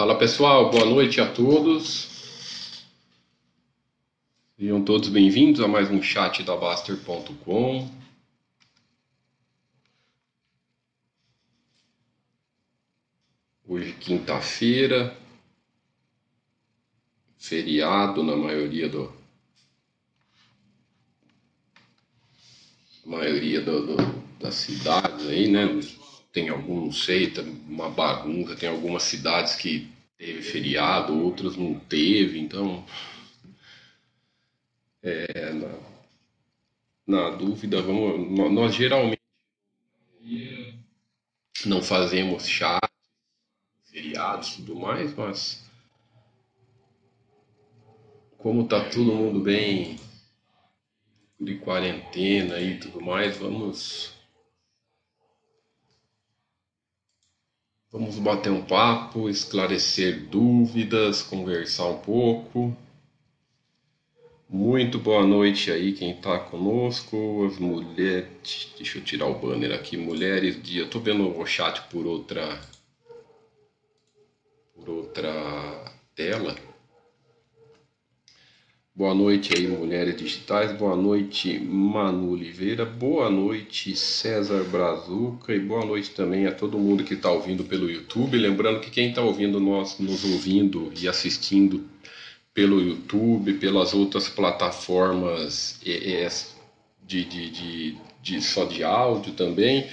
Fala pessoal, boa noite a todos. Sejam todos bem-vindos a mais um chat da Baster.com. Hoje, quinta-feira, feriado na maioria do. maioria do, do, das cidades aí, né? Tem algum, não sei, tá uma bagunça, tem algumas cidades que teve feriado, outras não teve, então. É, na, na dúvida, vamos, nós, nós geralmente não fazemos chá feriados e tudo mais, mas como tá todo mundo bem de quarentena e tudo mais, vamos vamos bater um papo, esclarecer dúvidas, conversar um pouco. Muito boa noite aí quem está conosco, as mulheres, deixa eu tirar o banner aqui, mulheres eu tô vendo o chat por outra por outra tela. Boa noite aí, mulheres digitais. Boa noite, Manu Oliveira. Boa noite, César Brazuca. E boa noite também a todo mundo que está ouvindo pelo YouTube. Lembrando que quem está ouvindo nós, nos ouvindo e assistindo pelo YouTube, pelas outras plataformas de, de, de, de só de áudio também,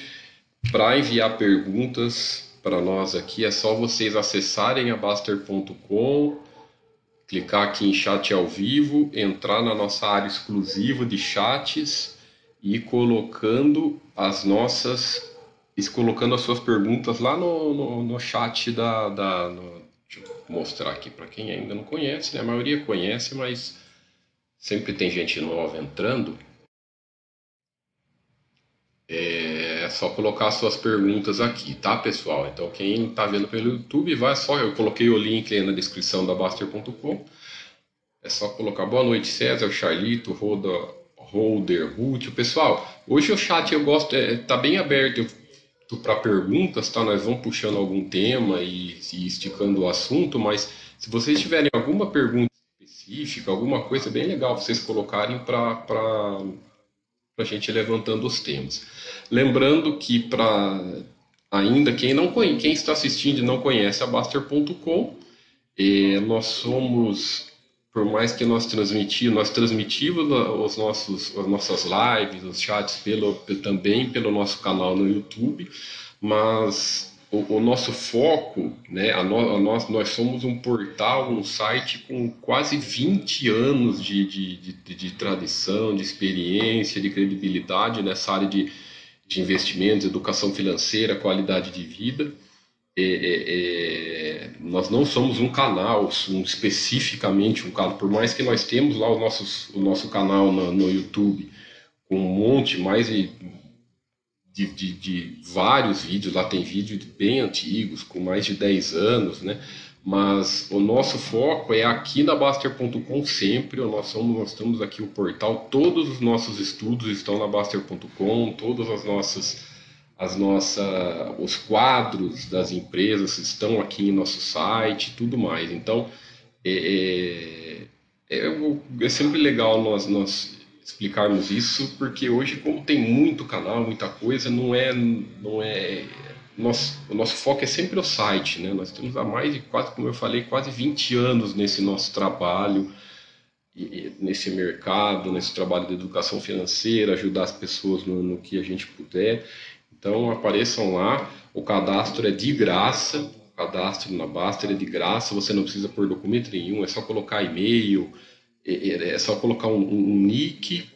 para enviar perguntas para nós aqui, é só vocês acessarem a Baster.com, clicar aqui em chat ao vivo, entrar na nossa área exclusiva de chats e colocando as nossas colocando as suas perguntas lá no, no, no chat da, da no, deixa eu mostrar aqui para quem ainda não conhece, né? A maioria conhece, mas sempre tem gente nova entrando. É, é só colocar suas perguntas aqui, tá, pessoal? Então, quem está vendo pelo YouTube, vai só. Eu coloquei o link aí na descrição da Baster.com. É só colocar boa noite, César, Charlito, Roda, Holder, Ruth. Pessoal, hoje o chat eu gosto, é, tá bem aberto para perguntas, tá? Nós vamos puxando algum tema e, e esticando o assunto, mas se vocês tiverem alguma pergunta específica, alguma coisa bem legal vocês colocarem para a gente levantando os temas. Lembrando que para ainda quem não conhece, quem está assistindo e não conhece a Baster.com, eh, nós somos por mais que nós transmitimos, nós transmitimos os nossos, as nossas lives, os chats pelo, também pelo nosso canal no YouTube, mas o, o nosso foco, né, a, no, a nós, nós somos um portal, um site com quase 20 anos de, de, de, de tradição, de experiência, de credibilidade nessa área de de investimentos, educação financeira, qualidade de vida. É, é, é, nós não somos um canal, um, especificamente um canal, por mais que nós temos lá o, nossos, o nosso canal no, no YouTube com um monte, mais de, de, de, de, vários vídeos, lá tem vídeos bem antigos, com mais de 10 anos, né? mas o nosso foco é aqui na Baster.com sempre, nós, somos, nós estamos aqui o portal, todos os nossos estudos estão na Baster.com, todas as nossas, as nossas, os quadros das empresas estão aqui em nosso site, tudo mais. Então, é, é, é, é sempre legal nós, nós explicarmos isso, porque hoje, como tem muito canal, muita coisa, não é, não é nosso, o nosso foco é sempre o site, né? Nós temos há mais de quase, como eu falei, quase 20 anos nesse nosso trabalho, nesse mercado, nesse trabalho de educação financeira, ajudar as pessoas no, no que a gente puder. Então apareçam lá, o cadastro é de graça, cadastro na Baster é de graça, você não precisa pôr documento nenhum, é só colocar e-mail, é, é só colocar um, um nick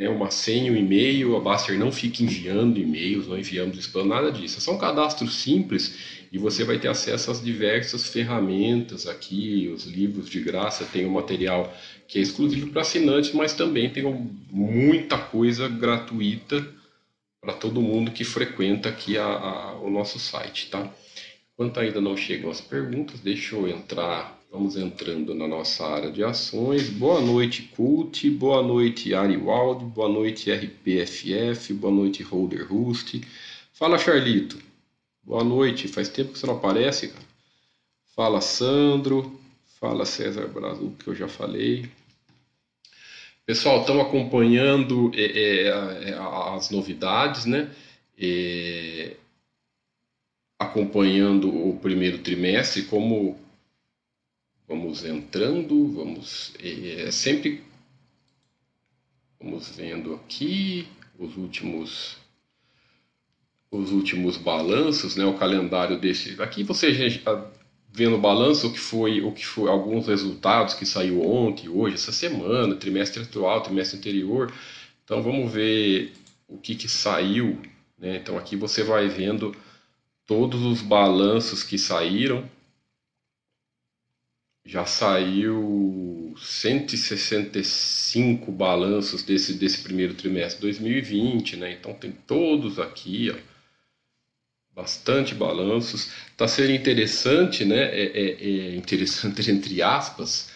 né, uma senha, um e-mail, a Baster não fica enviando e-mails, não enviamos spam, nada disso. É só um cadastro simples e você vai ter acesso às diversas ferramentas aqui, os livros de graça, tem o material que é exclusivo para assinantes, mas também tem muita coisa gratuita para todo mundo que frequenta aqui a, a, o nosso site, tá? Enquanto ainda não chegam as perguntas, deixa eu entrar Vamos entrando na nossa área de ações. Boa noite, Cult. Boa noite, Ariwald. Boa noite, RPFF. Boa noite, Holder Rust. Fala, Charlito. Boa noite. Faz tempo que você não aparece, cara. Fala Sandro, fala César Brasil, que eu já falei. Pessoal, estão acompanhando é, é, é, as novidades, né? É, acompanhando o primeiro trimestre, como vamos entrando, vamos é, é, sempre vamos vendo aqui os últimos os últimos balanços, né, o calendário desse. Aqui você já vendo o balanço o que foi o que foi alguns resultados que saiu ontem, hoje, essa semana, trimestre atual, trimestre anterior. Então vamos ver o que, que saiu. Né? Então aqui você vai vendo todos os balanços que saíram. Já saiu 165 balanços desse, desse primeiro trimestre de 2020, né? Então tem todos aqui, ó bastante balanços. Está sendo interessante, né? É, é, é, interessante entre aspas,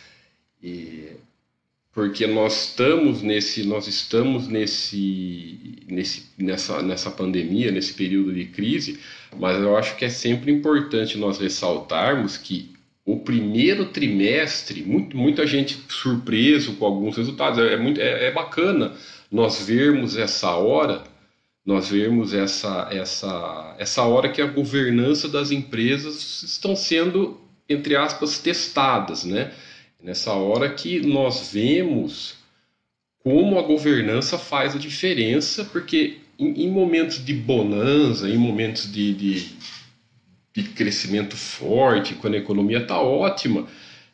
porque nós estamos nesse, nós estamos nesse, nesse, nessa, nessa pandemia, nesse período de crise, mas eu acho que é sempre importante nós ressaltarmos que o primeiro trimestre, muito, muita gente surpreso com alguns resultados, é, é muito, é, é bacana nós vermos essa hora nós vemos essa, essa, essa hora que a governança das empresas estão sendo, entre aspas, testadas, né? Nessa hora que nós vemos como a governança faz a diferença, porque em, em momentos de bonança, em momentos de, de, de crescimento forte, quando a economia está ótima,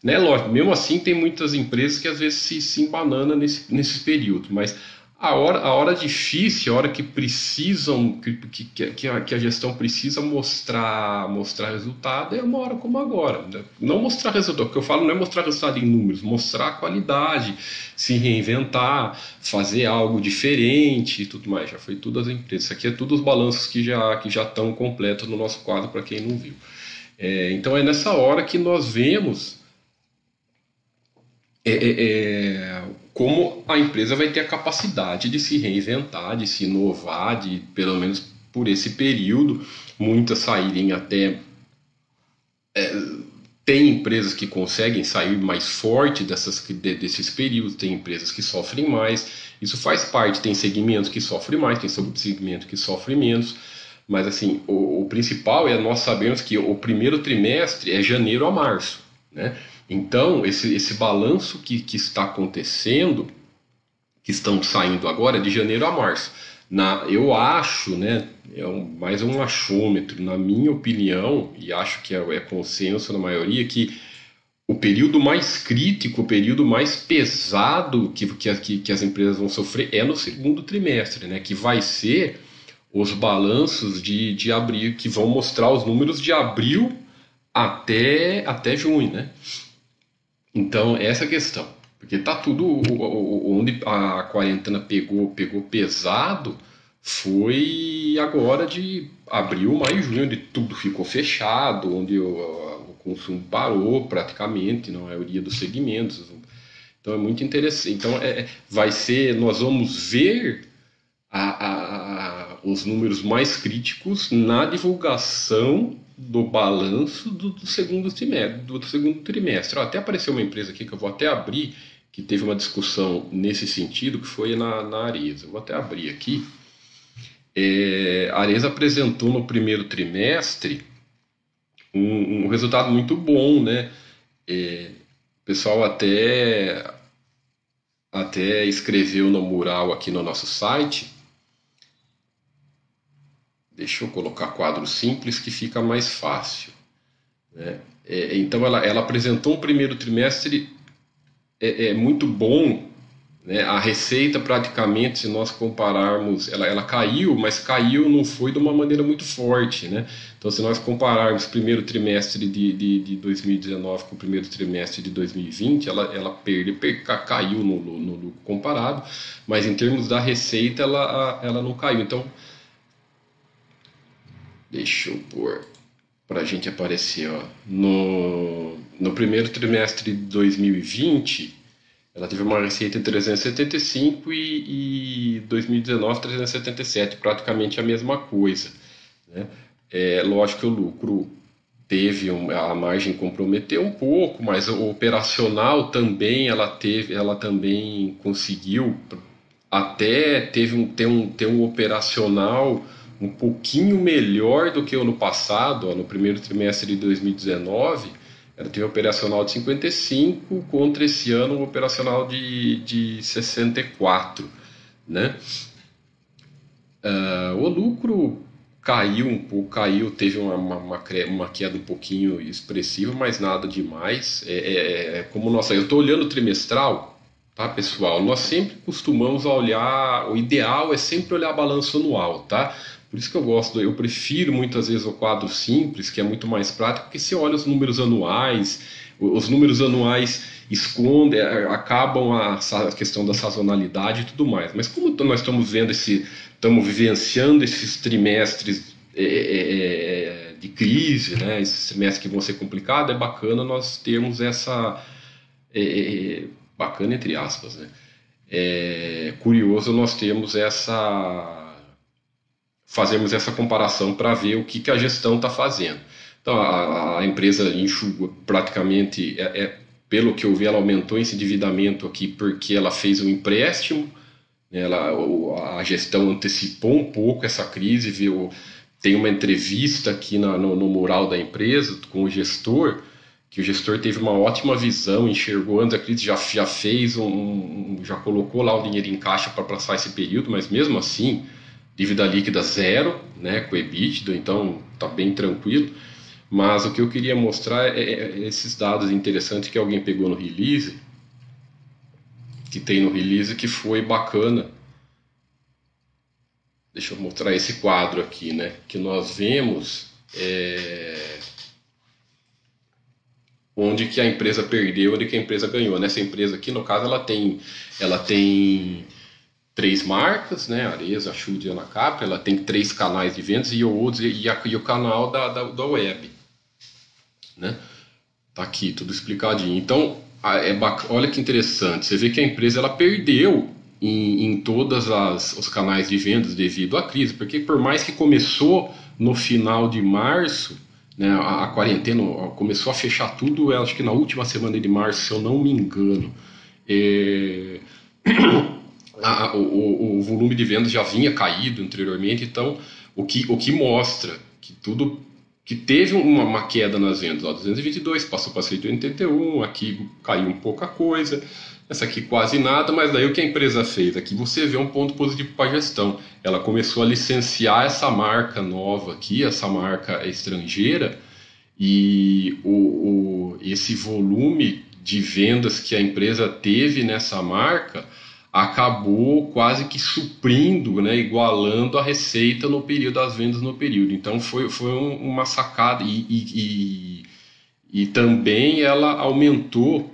né? Lógico, mesmo assim tem muitas empresas que às vezes se, se embananam nesse, nesse período, mas a hora, a hora difícil, a hora que precisam, que, que, que, a, que a gestão precisa mostrar, mostrar resultado, é uma hora como agora. Né? Não mostrar resultado, o que eu falo não é mostrar resultado em números, mostrar a qualidade, se reinventar, fazer algo diferente e tudo mais. Já foi tudo as empresas. Isso aqui é tudo os balanços que já, que já estão completos no nosso quadro, para quem não viu. É, então é nessa hora que nós vemos é, é, é como a empresa vai ter a capacidade de se reinventar, de se inovar, de pelo menos por esse período, muitas saírem até. É, tem empresas que conseguem sair mais forte dessas, desses períodos, tem empresas que sofrem mais, isso faz parte. Tem segmentos que sofrem mais, tem segmentos que sofrem menos, mas assim, o, o principal é nós sabemos que o primeiro trimestre é janeiro a março, né? Então, esse, esse balanço que, que está acontecendo, que estão saindo agora, de janeiro a março, na, eu acho, né, é um, mais um achômetro, na minha opinião, e acho que é, é consenso na maioria, que o período mais crítico, o período mais pesado que, que, que as empresas vão sofrer é no segundo trimestre, né, que vai ser os balanços de, de abril, que vão mostrar os números de abril até, até junho, né? Então, essa é a questão. Porque tá tudo. Onde a quarentena pegou, pegou pesado foi agora de abril, maio, junho, onde tudo ficou fechado, onde o, consumo parou praticamente, na maioria dos segmentos. Então é muito interessante. Então é, é vai ser, nós vamos ver a, a, a, os números mais críticos na divulgação do balanço do, do segundo trimestre. Do, do segundo trimestre. Até apareceu uma empresa aqui que eu vou até abrir, que teve uma discussão nesse sentido, que foi na, na Areza. Eu vou até abrir aqui. É, a Areza apresentou no primeiro trimestre um, um resultado muito bom, né? É, o pessoal até, até escreveu no mural aqui no nosso site Deixa eu colocar quadro simples que fica mais fácil. Né? É, então ela, ela apresentou um primeiro trimestre é, é muito bom. Né? A receita praticamente, se nós compararmos, ela, ela caiu, mas caiu não foi de uma maneira muito forte. Né? Então se nós compararmos o primeiro trimestre de, de, de 2019 com o primeiro trimestre de 2020, ela, ela perde, per, caiu no, no, no lucro comparado, mas em termos da receita ela, ela não caiu. Então Deixa eu pôr para a gente aparecer. Ó. No, no primeiro trimestre de 2020, ela teve uma receita de 375 e, e 2019 377, praticamente a mesma coisa. Né? É lógico que o lucro teve um, a margem comprometeu um pouco, mas o operacional também ela teve, ela também conseguiu até teve um ter um ter um operacional um pouquinho melhor do que o ano passado, ó, no primeiro trimestre de 2019, ela teve um operacional de 55 contra esse ano um operacional de, de 64, né? Uh, o lucro caiu um pouco, caiu, teve uma, uma, uma, queda um pouquinho expressiva, mas nada demais. É, é, é como nossa, eu estou olhando o trimestral, tá, pessoal? Nós sempre costumamos olhar, o ideal é sempre olhar balanço anual, tá? Por isso que eu gosto, eu prefiro muitas vezes o quadro simples, que é muito mais prático, porque você olha os números anuais, os números anuais escondem, é, acabam a, questão da sazonalidade e tudo mais. Mas como nós estamos vendo esse estamos vivenciando esses trimestres é, é, é, de crise, né, esses trimestres que vão ser complicados, é bacana nós termos essa. É, bacana entre aspas, né? É curioso nós temos essa. Fazemos essa comparação para ver o que, que a gestão está fazendo. Então, a, a, empresa enxugou praticamente, é, é, pelo que eu vi, ela aumentou esse endividamento aqui porque ela fez um empréstimo ela, a gestão antecipou um pouco essa crise, viu? Tem uma entrevista aqui na, no, no mural da empresa com o gestor, que o gestor teve uma ótima visão, enxergou antes da crise, já, já fez um, um já colocou lá o dinheiro em caixa para passar esse período, mas mesmo assim, dívida líquida zero, né, com EBITDA, então tá bem tranquilo. Mas o que eu queria mostrar é, é esses dados interessantes que alguém pegou no release, que tem no release que foi bacana. Deixa eu mostrar esse quadro aqui, né? Que nós vemos é... onde que a empresa perdeu, onde que a empresa ganhou. Nessa empresa aqui, no caso, ela tem, ela tem três marcas, né? Areza, Schuld e Anacap. Ela tem três canais de vendas e o, e, a, e o canal da, da, da web, né? Tá aqui tudo explicadinho. Então, é olha que interessante, você vê que a empresa ela perdeu em, em todos os canais de vendas devido à crise, porque por mais que começou no final de março, né, a, a, quarentena começou a fechar tudo, acho que na última semana de março, se eu não me engano, é, a, o, o, volume de vendas já vinha caído anteriormente, então o que, o que mostra que tudo que teve uma, uma queda nas vendas, ó, 222 passou para 181, aqui caiu um pouca coisa, essa aqui quase nada, mas daí o que a empresa fez? Aqui você vê um ponto positivo para a gestão. Ela começou a licenciar essa marca nova aqui, essa marca estrangeira, e o, o, esse volume de vendas que a empresa teve nessa marca acabou quase que suprindo, né, igualando a receita no período das vendas no período. Então foi, foi uma sacada e, e, e, e também ela aumentou,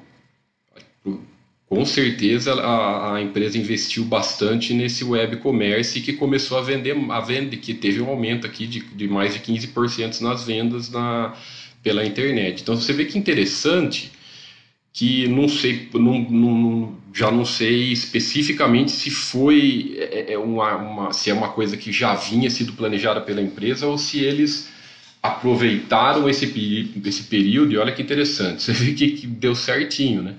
com certeza a, a, empresa investiu bastante nesse web commerce que começou a vender, a vender que teve um aumento aqui de, de mais de 15% nas vendas na, pela internet. Então você vê que interessante que não sei, não, não, já não sei especificamente se foi é, é uma, uma, se é uma coisa que já vinha sido planejada pela empresa ou se eles aproveitaram esse, esse período e olha que interessante, você vê que, que deu certinho, né?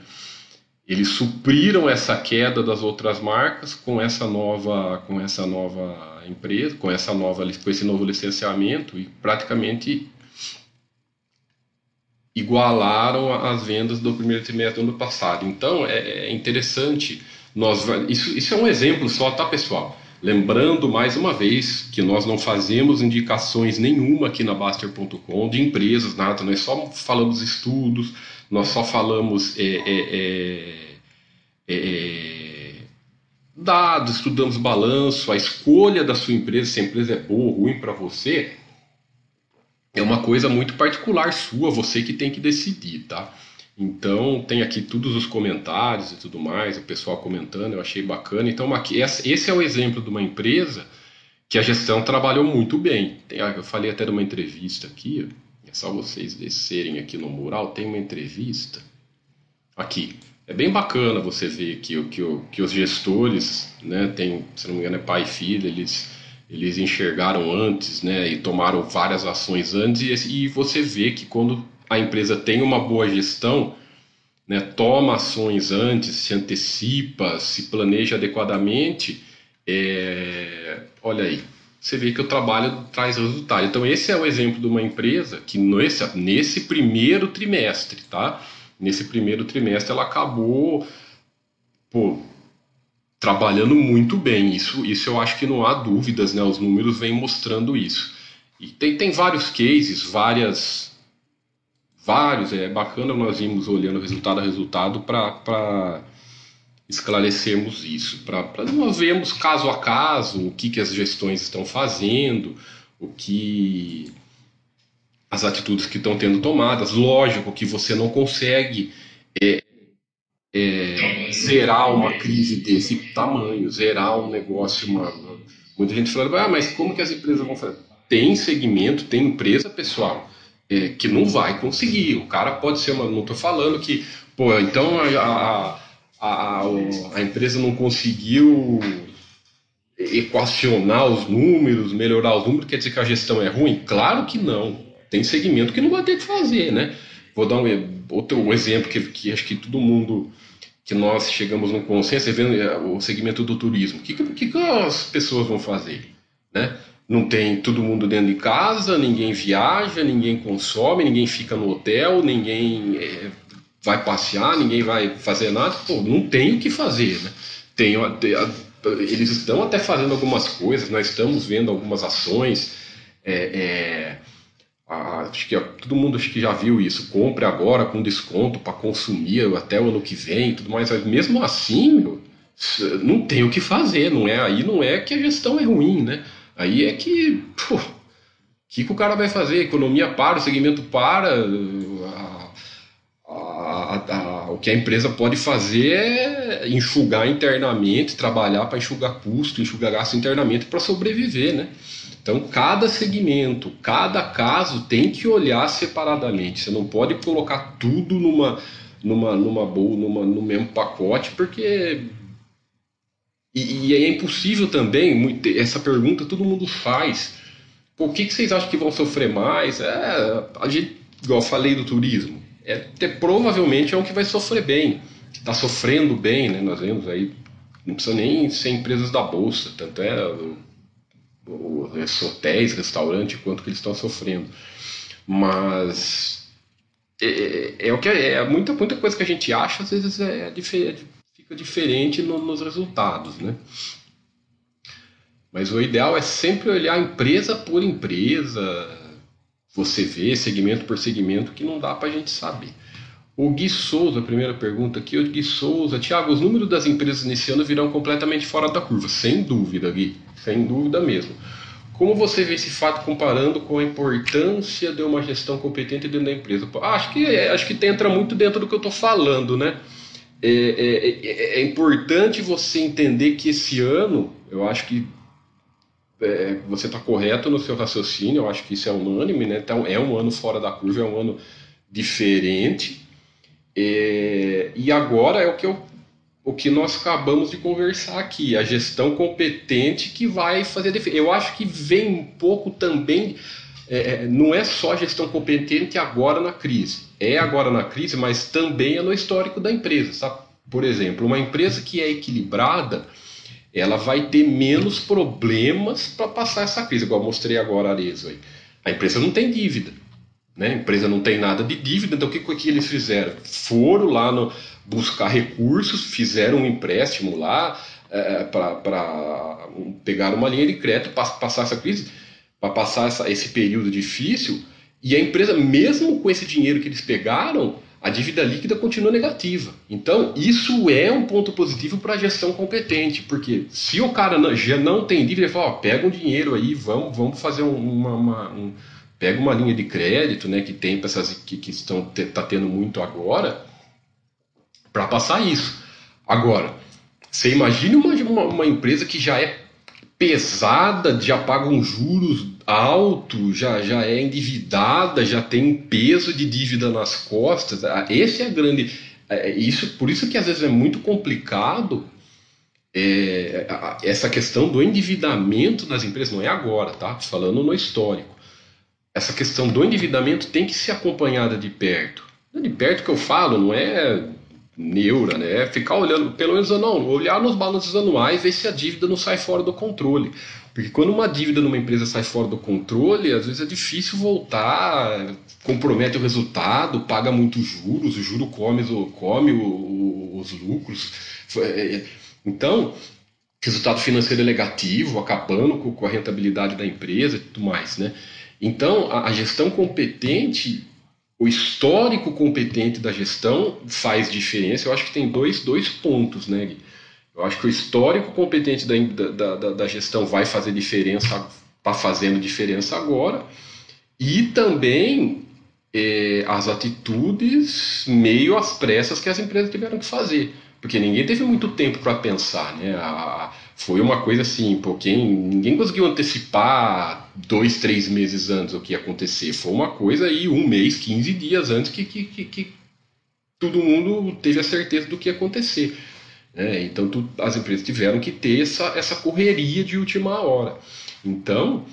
Eles supriram essa queda das outras marcas com essa nova, com essa nova empresa, com essa nova, com esse novo licenciamento e praticamente igualaram as vendas do primeiro trimestre do ano passado. Então é, é interessante nós isso, isso é um exemplo só, tá pessoal? Lembrando mais uma vez que nós não fazemos indicações nenhuma aqui na Baster.com de empresas, nada, nós só falamos estudos, nós só falamos é, é, é, é dados, estudamos balanço, a escolha da sua empresa, se a empresa é boa ou ruim para você, é uma coisa muito particular sua, você que tem que decidir, tá? Então tem aqui todos os comentários e tudo mais, o pessoal comentando, eu achei bacana. Então aqui, esse é o exemplo de uma empresa que a gestão trabalhou muito bem. Eu falei até de uma entrevista aqui, é só vocês descerem aqui no mural, tem uma entrevista aqui. É bem bacana você ver que, que, que os gestores, né, tem, se não me engano é pai e filho, eles eles enxergaram antes, né, e tomaram várias ações antes, e, e você vê que quando a empresa tem uma boa gestão, né, toma ações antes, se antecipa, se planeja adequadamente, é, olha aí, você vê que o trabalho traz resultado. Então esse é o exemplo de uma empresa que nesse, nesse primeiro trimestre, tá? Nesse primeiro trimestre ela acabou, pô, trabalhando muito bem. Isso, isso eu acho que não há dúvidas, né? Os números vêm mostrando isso. E tem, tem vários cases, várias vários, é bacana nós irmos olhando resultado a resultado para esclarecermos isso, para nós vermos caso a caso o que, que as gestões estão fazendo, o que as atitudes que estão tendo tomadas. Lógico que você não consegue é, é, zerar uma crise desse tamanho, zerar um negócio, muita gente falando, ah, mas como que as empresas vão fazer? Tem segmento, tem empresa, pessoal, é, que não vai conseguir. O cara pode ser uma. Não estou falando que, pô, então a, a, a, a, empresa não conseguiu equacionar os números, melhorar os números, quer dizer que a gestão é ruim? Claro que não. Tem segmento que não vai ter que fazer, né? Vou dar um outro exemplo que, que acho que todo mundo que nós chegamos no consenso, é vendo é, o segmento do turismo. O que, que, que as pessoas vão fazer? Né? Não tem todo mundo dentro de casa, ninguém viaja, ninguém consome, ninguém fica no hotel, ninguém é, vai passear, ninguém vai fazer nada. Pô, não tem o que fazer, né? Tem, eles estão até fazendo algumas coisas, nós estamos vendo algumas ações. É, é, acho que todo mundo acho que já viu isso. Compre agora com desconto para consumir até o ano que vem, tudo mais. Mas mesmo assim, meu, não tem o que fazer. Não é aí não é que a gestão é ruim, né? Aí é que, o que, que o cara vai fazer? A economia para, o segmento para, a, a, a, o que a empresa pode fazer é enxugar internamente, trabalhar para enxugar custo, enxugar gasto internamente para sobreviver, né? Então, cada segmento, cada caso tem que olhar separadamente. Você não pode colocar tudo numa, numa, numa boa, numa, no mesmo pacote, porque e, e é impossível também, essa pergunta todo mundo faz. Por que, que vocês acham que vão sofrer mais? É, a gente, igual falei do turismo, é, provavelmente é um que vai sofrer bem, que está sofrendo bem, né? Nós vemos aí, não precisa nem ser empresas da bolsa, tanto é hotéis, restaurantes, quanto que eles estão sofrendo. Mas é, é, é, o que é, é, muita muita coisa que a gente acha às vezes é, diferente fica diferente no, nos resultados, né? Mas o ideal é sempre olhar empresa por empresa, você vê segmento por segmento que não dá para a gente saber. O Gui Souza, primeira pergunta aqui, o Gui Souza, Tiago, os números das empresas nesse ano virão completamente fora da curva, sem dúvida, Gui, sem dúvida mesmo. Como você vê esse fato comparando com a importância de uma gestão competente dentro da empresa? acho que acho que entra muito dentro do que eu estou falando, né? É, é, é, é, importante você entender que esse ano, eu acho que é, você está correto no seu raciocínio, eu acho que isso é unânime, né? Então, é um ano fora da curva, é um ano diferente. É, e agora é o que, eu, o que nós acabamos de conversar aqui, a gestão competente que vai fazer diferença. Eu acho que vem um pouco também é, é, não é só gestão competente agora na crise. É agora na crise, mas também é no histórico da empresa. Sabe? Por exemplo, uma empresa que é equilibrada, ela vai ter menos problemas para passar essa crise, igual eu mostrei agora a Arezzo. Aí. A empresa não tem dívida. Né? A empresa não tem nada de dívida, então o que, que eles fizeram? Foram lá no, buscar recursos, fizeram um empréstimo lá é, para pegar uma linha de crédito para passar essa crise para passar essa, esse período difícil e a empresa, mesmo com esse dinheiro que eles pegaram, a dívida líquida continua negativa. Então, isso é um ponto positivo para a gestão competente, porque se o cara não, já não tem dívida, ele fala: ó, pega um dinheiro aí, vamos, vamos fazer uma, uma um, pega uma linha de crédito, né, que tem para essas que, que estão tá tendo muito agora, para passar isso. Agora, você imagine uma, uma, uma empresa que já é pesada, já paga um juros alto, já, já é endividada, já tem um peso de dívida nas costas. Ah, esse é grande. É, isso, por isso que às vezes é muito complicado é, essa questão do endividamento das empresas não é agora, tá? Falando no histórico. Essa questão do endividamento tem que ser acompanhada de perto. De perto que eu falo não é neura, né? É ficar olhando, pelo menos não, olhar nos balanços anuais, ver se a dívida não sai fora do controle. Porque quando uma dívida numa empresa sai fora do controle, às vezes é difícil voltar, compromete o resultado, paga muitos juros, o juro come, come os lucros. É, então, resultado financeiro é negativo, acabando com a rentabilidade da empresa e tudo mais, né? Então, a gestão competente o histórico competente da gestão faz diferença. Eu acho que tem dois, dois pontos, né, Gui? Eu acho que o histórico competente da, da, da, da gestão vai fazer diferença, está fazendo diferença agora, e também é, as atitudes meio às pressas que as empresas tiveram que fazer, porque ninguém teve muito tempo para pensar, né? A, foi uma coisa assim, ninguém conseguiu antecipar dois, três meses antes o que ia acontecer. Foi uma coisa aí, um mês, 15 dias antes que, que, que, que todo mundo teve a certeza do que ia acontecer. Né? Então tu, as empresas tiveram que ter essa, essa correria de última hora. Então,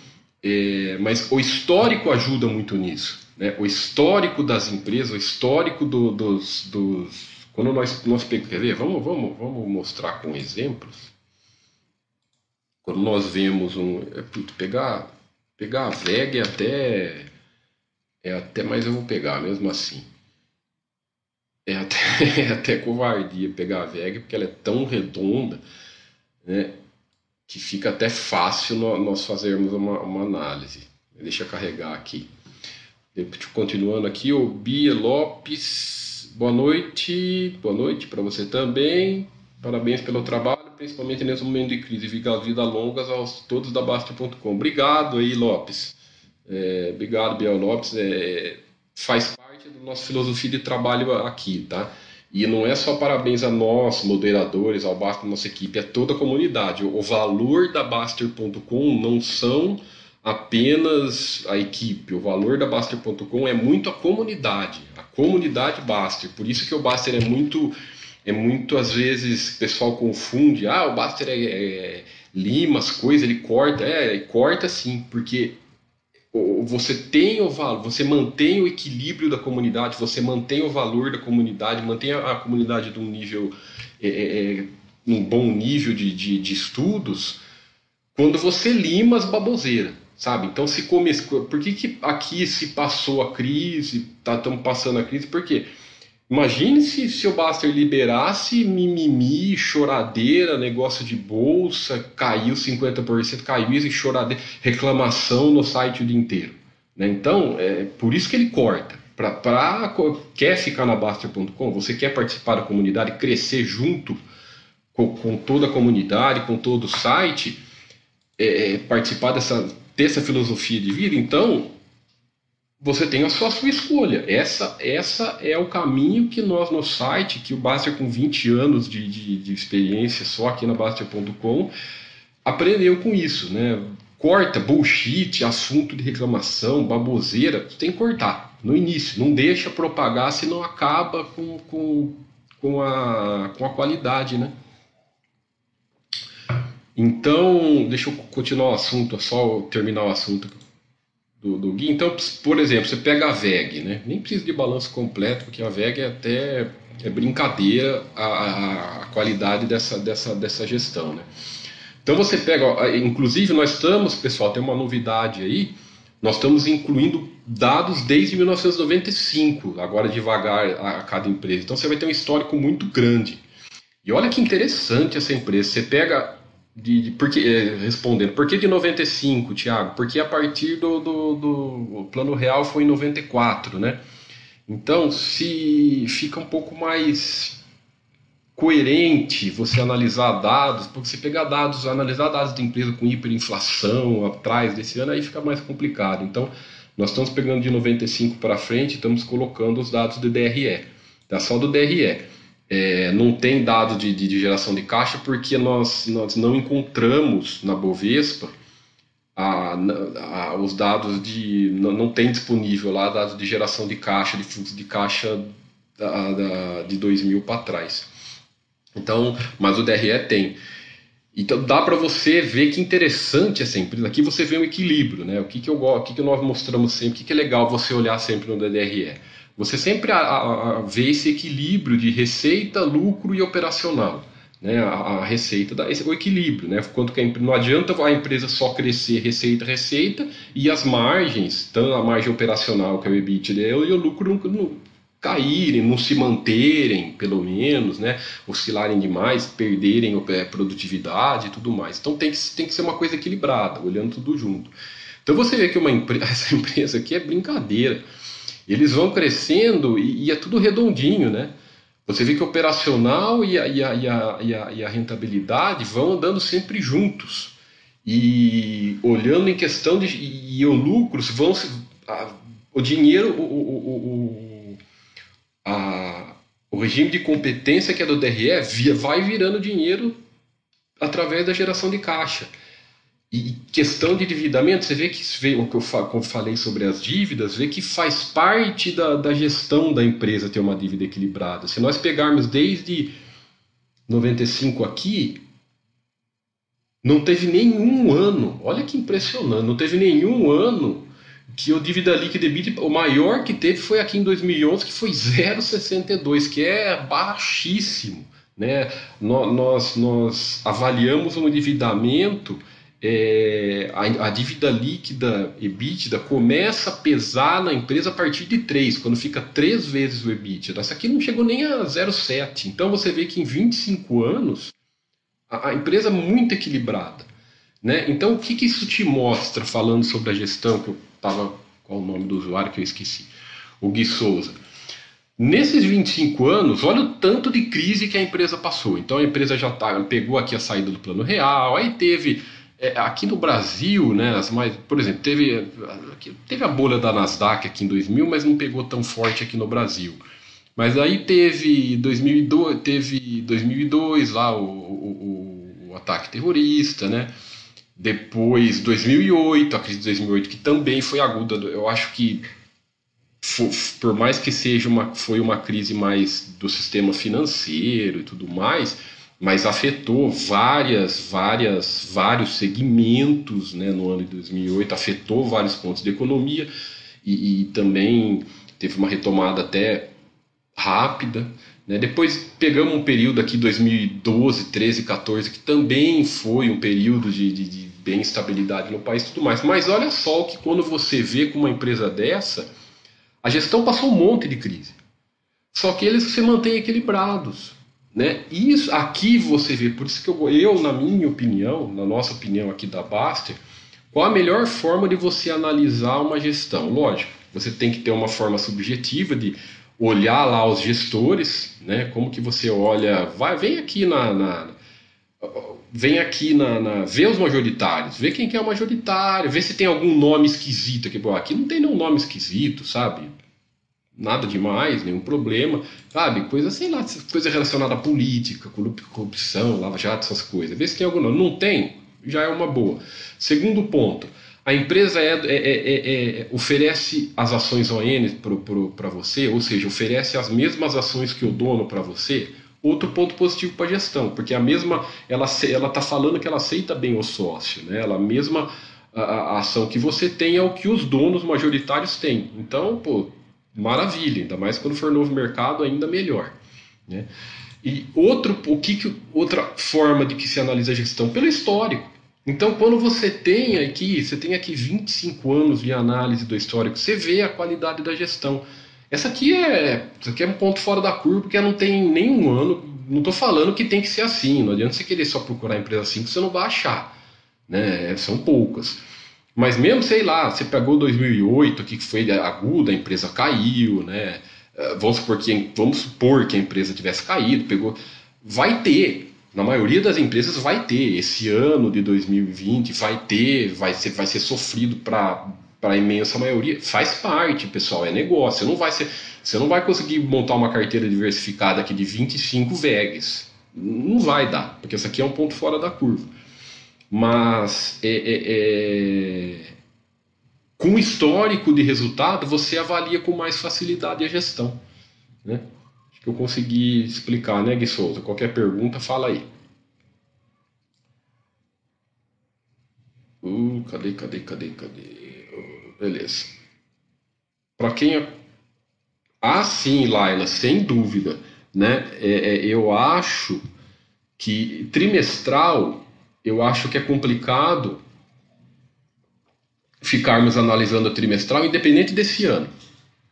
é, mas o histórico ajuda muito nisso. Né? O histórico das empresas, o histórico do, dos, dos. Quando nós, nós pegamos. Quer ver? Vamos, vamos, vamos mostrar com exemplos. Quando nós vemos um. É, pegar, pegar a VEG até. É até, mas eu vou pegar mesmo assim. É até, é até covardia pegar a VEG, porque ela é tão redonda, né? Que fica até fácil nós fazermos uma, uma análise. Deixa eu carregar aqui. Continuando aqui, o Bia Lopes, boa noite, boa noite para você também, parabéns pelo trabalho principalmente nesse momento de crise, fica vida longas aos todos da Basta.com. Obrigado aí, Lopes. É, obrigado, Biel Lopes. É, faz parte da nossa filosofia de trabalho aqui, tá? E não é só parabéns a nós, moderadores, ao Baster, nossa equipe, é toda a comunidade. O valor da Baster.com não são apenas a equipe. O valor da Baster.com é muito a comunidade, a comunidade Baster. Por isso que o Baster é muito é muito, às vezes, o pessoal confunde, ah, o Baster é, é, lima as coisas, ele corta. É, corta sim, porque você tem o valor, você mantém o equilíbrio da comunidade, você mantém o valor da comunidade, mantém a, a comunidade de um nível, é, é, é, um bom nível de, de, de, estudos, quando você lima as baboseiras, sabe? Então, se come, por que, que aqui se passou a crise, estamos tá, passando a crise? Por quê? Imagine se, se o Baster liberasse mimimi, choradeira, negócio de bolsa, caiu 50%, caiu isso e choradeira, reclamação no site o dia inteiro. Né? Então, é por isso que ele corta. Pra, pra, quer ficar na Baster.com, você quer participar da comunidade, crescer junto com, com toda a comunidade, com todo o site, é, é participar dessa, dessa filosofia de vida, então você tem a sua, a sua escolha. Essa, essa é o caminho que nós no site, que o Baster com 20 anos de, de, de experiência só aqui na Baster.com, aprendeu com isso, né? Corta bullshit, assunto de reclamação, baboseira, tem que cortar no início. Não deixa propagar, senão acaba com, com, com, a, com a qualidade, né? Então, deixa eu continuar o assunto, só terminar o assunto do, do Gui. Então, por exemplo, você pega a VEG, né? nem precisa de balanço completo, porque a VEG é até é brincadeira a, a qualidade dessa, dessa, dessa gestão. Né? Então você pega, inclusive nós estamos, pessoal, tem uma novidade aí, nós estamos incluindo dados desde 1995, agora devagar a, a cada empresa. Então você vai ter um histórico muito grande. E olha que interessante essa empresa. Você pega de, de porque, é, respondendo, por que de 95, Tiago? Porque a partir do, do, do plano real foi em 94, né? Então, se fica um pouco mais coerente você analisar dados, porque se pegar dados, analisar dados de empresa com hiperinflação atrás desse ano, aí fica mais complicado. Então, nós estamos pegando de 95 para frente, estamos colocando os dados do DRE, tá? só do DRE. É, não tem dado de, de, de, geração de caixa porque nós, nós não encontramos na Bovespa a, a, os dados de. Não, não, tem disponível lá dados de geração de caixa, de fluxo de caixa da, da, de 2000 para trás. Então, mas o DRE tem. Então dá para você ver que interessante essa empresa. Aqui você vê um equilíbrio, né? O que, que eu gosto, o que, que nós mostramos sempre, o que, que é legal você olhar sempre no DDRE. Você sempre a, a, a vê esse equilíbrio de receita, lucro e operacional. Né, a, receita, esse, o equilíbrio, né? Quanto que não adianta a empresa só crescer receita, receita e as margens, tanto a margem operacional que é o EBITDA e o lucro não, não, caírem, não se manterem, pelo menos, né? oscilarem demais, perderem a produtividade e tudo mais. Então tem que, tem que ser uma coisa equilibrada, olhando tudo junto. Então você vê que uma essa empresa aqui é brincadeira. Eles vão crescendo e, e é tudo redondinho, né? Você vê que o operacional e a, e a, e a, e a, rentabilidade vão andando sempre juntos. E olhando em questão de. E, e o lucros vão. A, o dinheiro, o, o, o a, o regime de competência que é do DRE via, vai virando dinheiro através da geração de caixa. E questão de endividamento, você vê que vê, o que eu falei sobre as dívidas, vê que faz parte da, da gestão da empresa ter uma dívida equilibrada. Se nós pegarmos desde 95 aqui, não teve nenhum ano, olha que impressionante, não teve nenhum ano que o dívida líquida EBITDA, o maior que teve foi aqui em 2011, que foi 0,62, que é baixíssimo. Né? Nós, nós avaliamos um endividamento, é, a, a, dívida líquida EBITDA começa a pesar na empresa a partir de 3, quando fica 3 vezes o EBITDA. Essa aqui não chegou nem a 0,7. Então você vê que em 25 anos a, a empresa é muito equilibrada. Né? Então o que, que isso te mostra falando sobre a gestão que eu estava qual o nome do usuário que eu esqueci, o Gui Souza. Nesses 25 anos, olha o tanto de crise que a empresa passou. Então a empresa já tá, pegou aqui a saída do plano real, aí teve é, aqui no Brasil, né, as mais, por exemplo, teve, teve a bolha da Nasdaq aqui em 2000, mas não pegou tão forte aqui no Brasil. Mas aí teve 2002, teve 2002 lá o, o, o ataque terrorista, né? Depois, 2008, a crise de 2008, que também foi aguda. Eu acho que, por mais que seja uma, foi uma crise mais do sistema financeiro e tudo mais, mas afetou várias, várias, vários segmentos né, no ano de 2008, afetou vários pontos da economia e, e também teve uma retomada até rápida. Né? Depois pegamos um período aqui, 2012, 13, 14, que também foi um período de, de, de bem estabilidade no país e tudo mais. Mas olha só que quando você vê com uma empresa dessa, a gestão passou um monte de crise. Só que eles se mantêm equilibrados. Né? Isso aqui você vê, por isso que eu, eu, na minha opinião, na nossa opinião aqui da Baster, qual a melhor forma de você analisar uma gestão? Lógico, você tem que ter uma forma subjetiva de olhar lá os gestores, né? Como que você olha, vai, vem aqui na, na vem aqui na, na vê os majoritários, vê quem que é o majoritário, vê se tem algum nome esquisito aqui, aqui não tem nenhum nome esquisito, sabe? Nada demais, nenhum problema, sabe? Coisa, sei lá, coisa relacionada à política, corrupção, lava-jato, essas coisas. Vê se tem algum nome. Não tem, já é uma boa. Segundo ponto, a empresa é, é, é, é oferece as ações ON para você, ou seja, oferece as mesmas ações que o dono para você. Outro ponto positivo para a gestão, porque a mesma ela ela está falando que ela aceita bem o sócio, né? Ela mesma a, a, ação que você tem é o que os donos majoritários têm. Então, pô, maravilha, ainda mais quando for novo mercado, ainda melhor, né? E outro, o que, que outra forma de que se analisa a gestão pelo histórico. Então, quando você tem aqui, você tem aqui 25 anos de análise do histórico, você vê a qualidade da gestão. Essa aqui é, isso aqui é um ponto fora da curva, porque não tem nenhum ano. Não estou falando que tem que ser assim. Não adianta você querer só procurar empresa assim que você não vai achar. Né? São poucas. Mas mesmo, sei lá, você pegou 2008, aqui que foi aguda, a empresa caiu, né? Eh, vamos supor que, vamos supor que a empresa tivesse caído, pegou. Vai ter, na maioria das empresas vai ter. Esse ano de 2020 vai ter, vai ser, vai ser sofrido para a imensa maioria. Faz parte, pessoal, é negócio. Você não vai ser, você não vai conseguir montar uma carteira diversificada aqui de 25 VEGs. Não vai dar, porque isso aqui é um ponto fora da curva. Mas é, é, é... com histórico de resultado, você avalia com mais facilidade a gestão. Né? que eu consegui explicar, né, Gui Souza? Qualquer pergunta, fala aí. cadê, cadê, cadê, cadê? Beleza. Para quem. É... Ah, sim, Laila, sem dúvida. Né? É, é, eu acho que trimestral, eu acho que é complicado ficarmos analisando a trimestral, independente desse ano.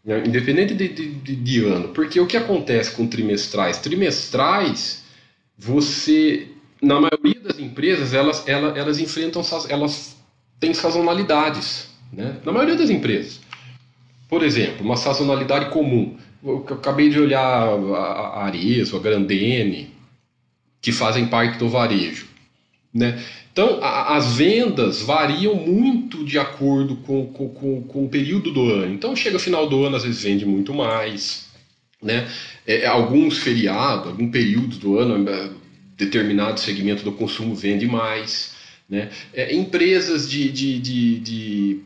Né? Independente de, de, de, ano. Porque o que acontece com trimestrais? Trimestrais, você na maioria das empresas, elas, elas, elas enfrentam, elas têm sazonalidades, né? Na maioria das empresas. Por exemplo, uma sazonalidade comum. Eu acabei de olhar a Arezo, a Grandene, que fazem parte do varejo, né? Então, a, as vendas variam muito de acordo com, com, com, com, o período do ano. Então, chega final do ano, às vezes vende muito mais, né? É, alguns feriados, algum período do ano, determinado segmento do consumo vende mais. Né? É, empresas de, de, de, de,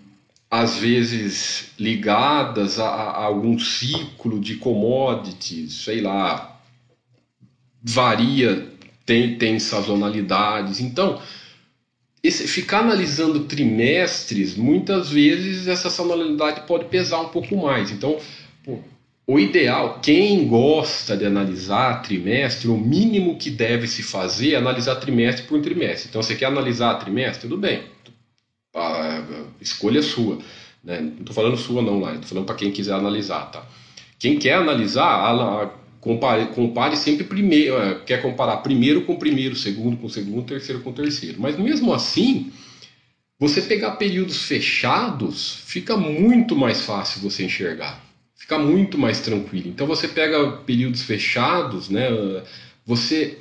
às vezes, ligadas a, a, algum ciclo de commodities, sei lá, varia, tem, tem sazonalidades. Então, esse, ficar analisando trimestres, muitas vezes essa sazonalidade pode pesar um pouco mais. Então, pô, o ideal, quem gosta de analisar trimestre, o mínimo que deve se fazer é analisar trimestre por trimestre. Então, você quer analisar trimestre? Tudo bem, a escolha é sua. Né? Não estou falando sua, não, lá. Estou falando para quem quiser analisar. Tá? Quem quer analisar, compare, compare sempre primeiro. É, quer comparar primeiro com primeiro, segundo com segundo, terceiro com terceiro. Mas mesmo assim, você pegar períodos fechados, fica muito mais fácil você enxergar fica muito mais tranquilo. Então você pega períodos fechados, né? Você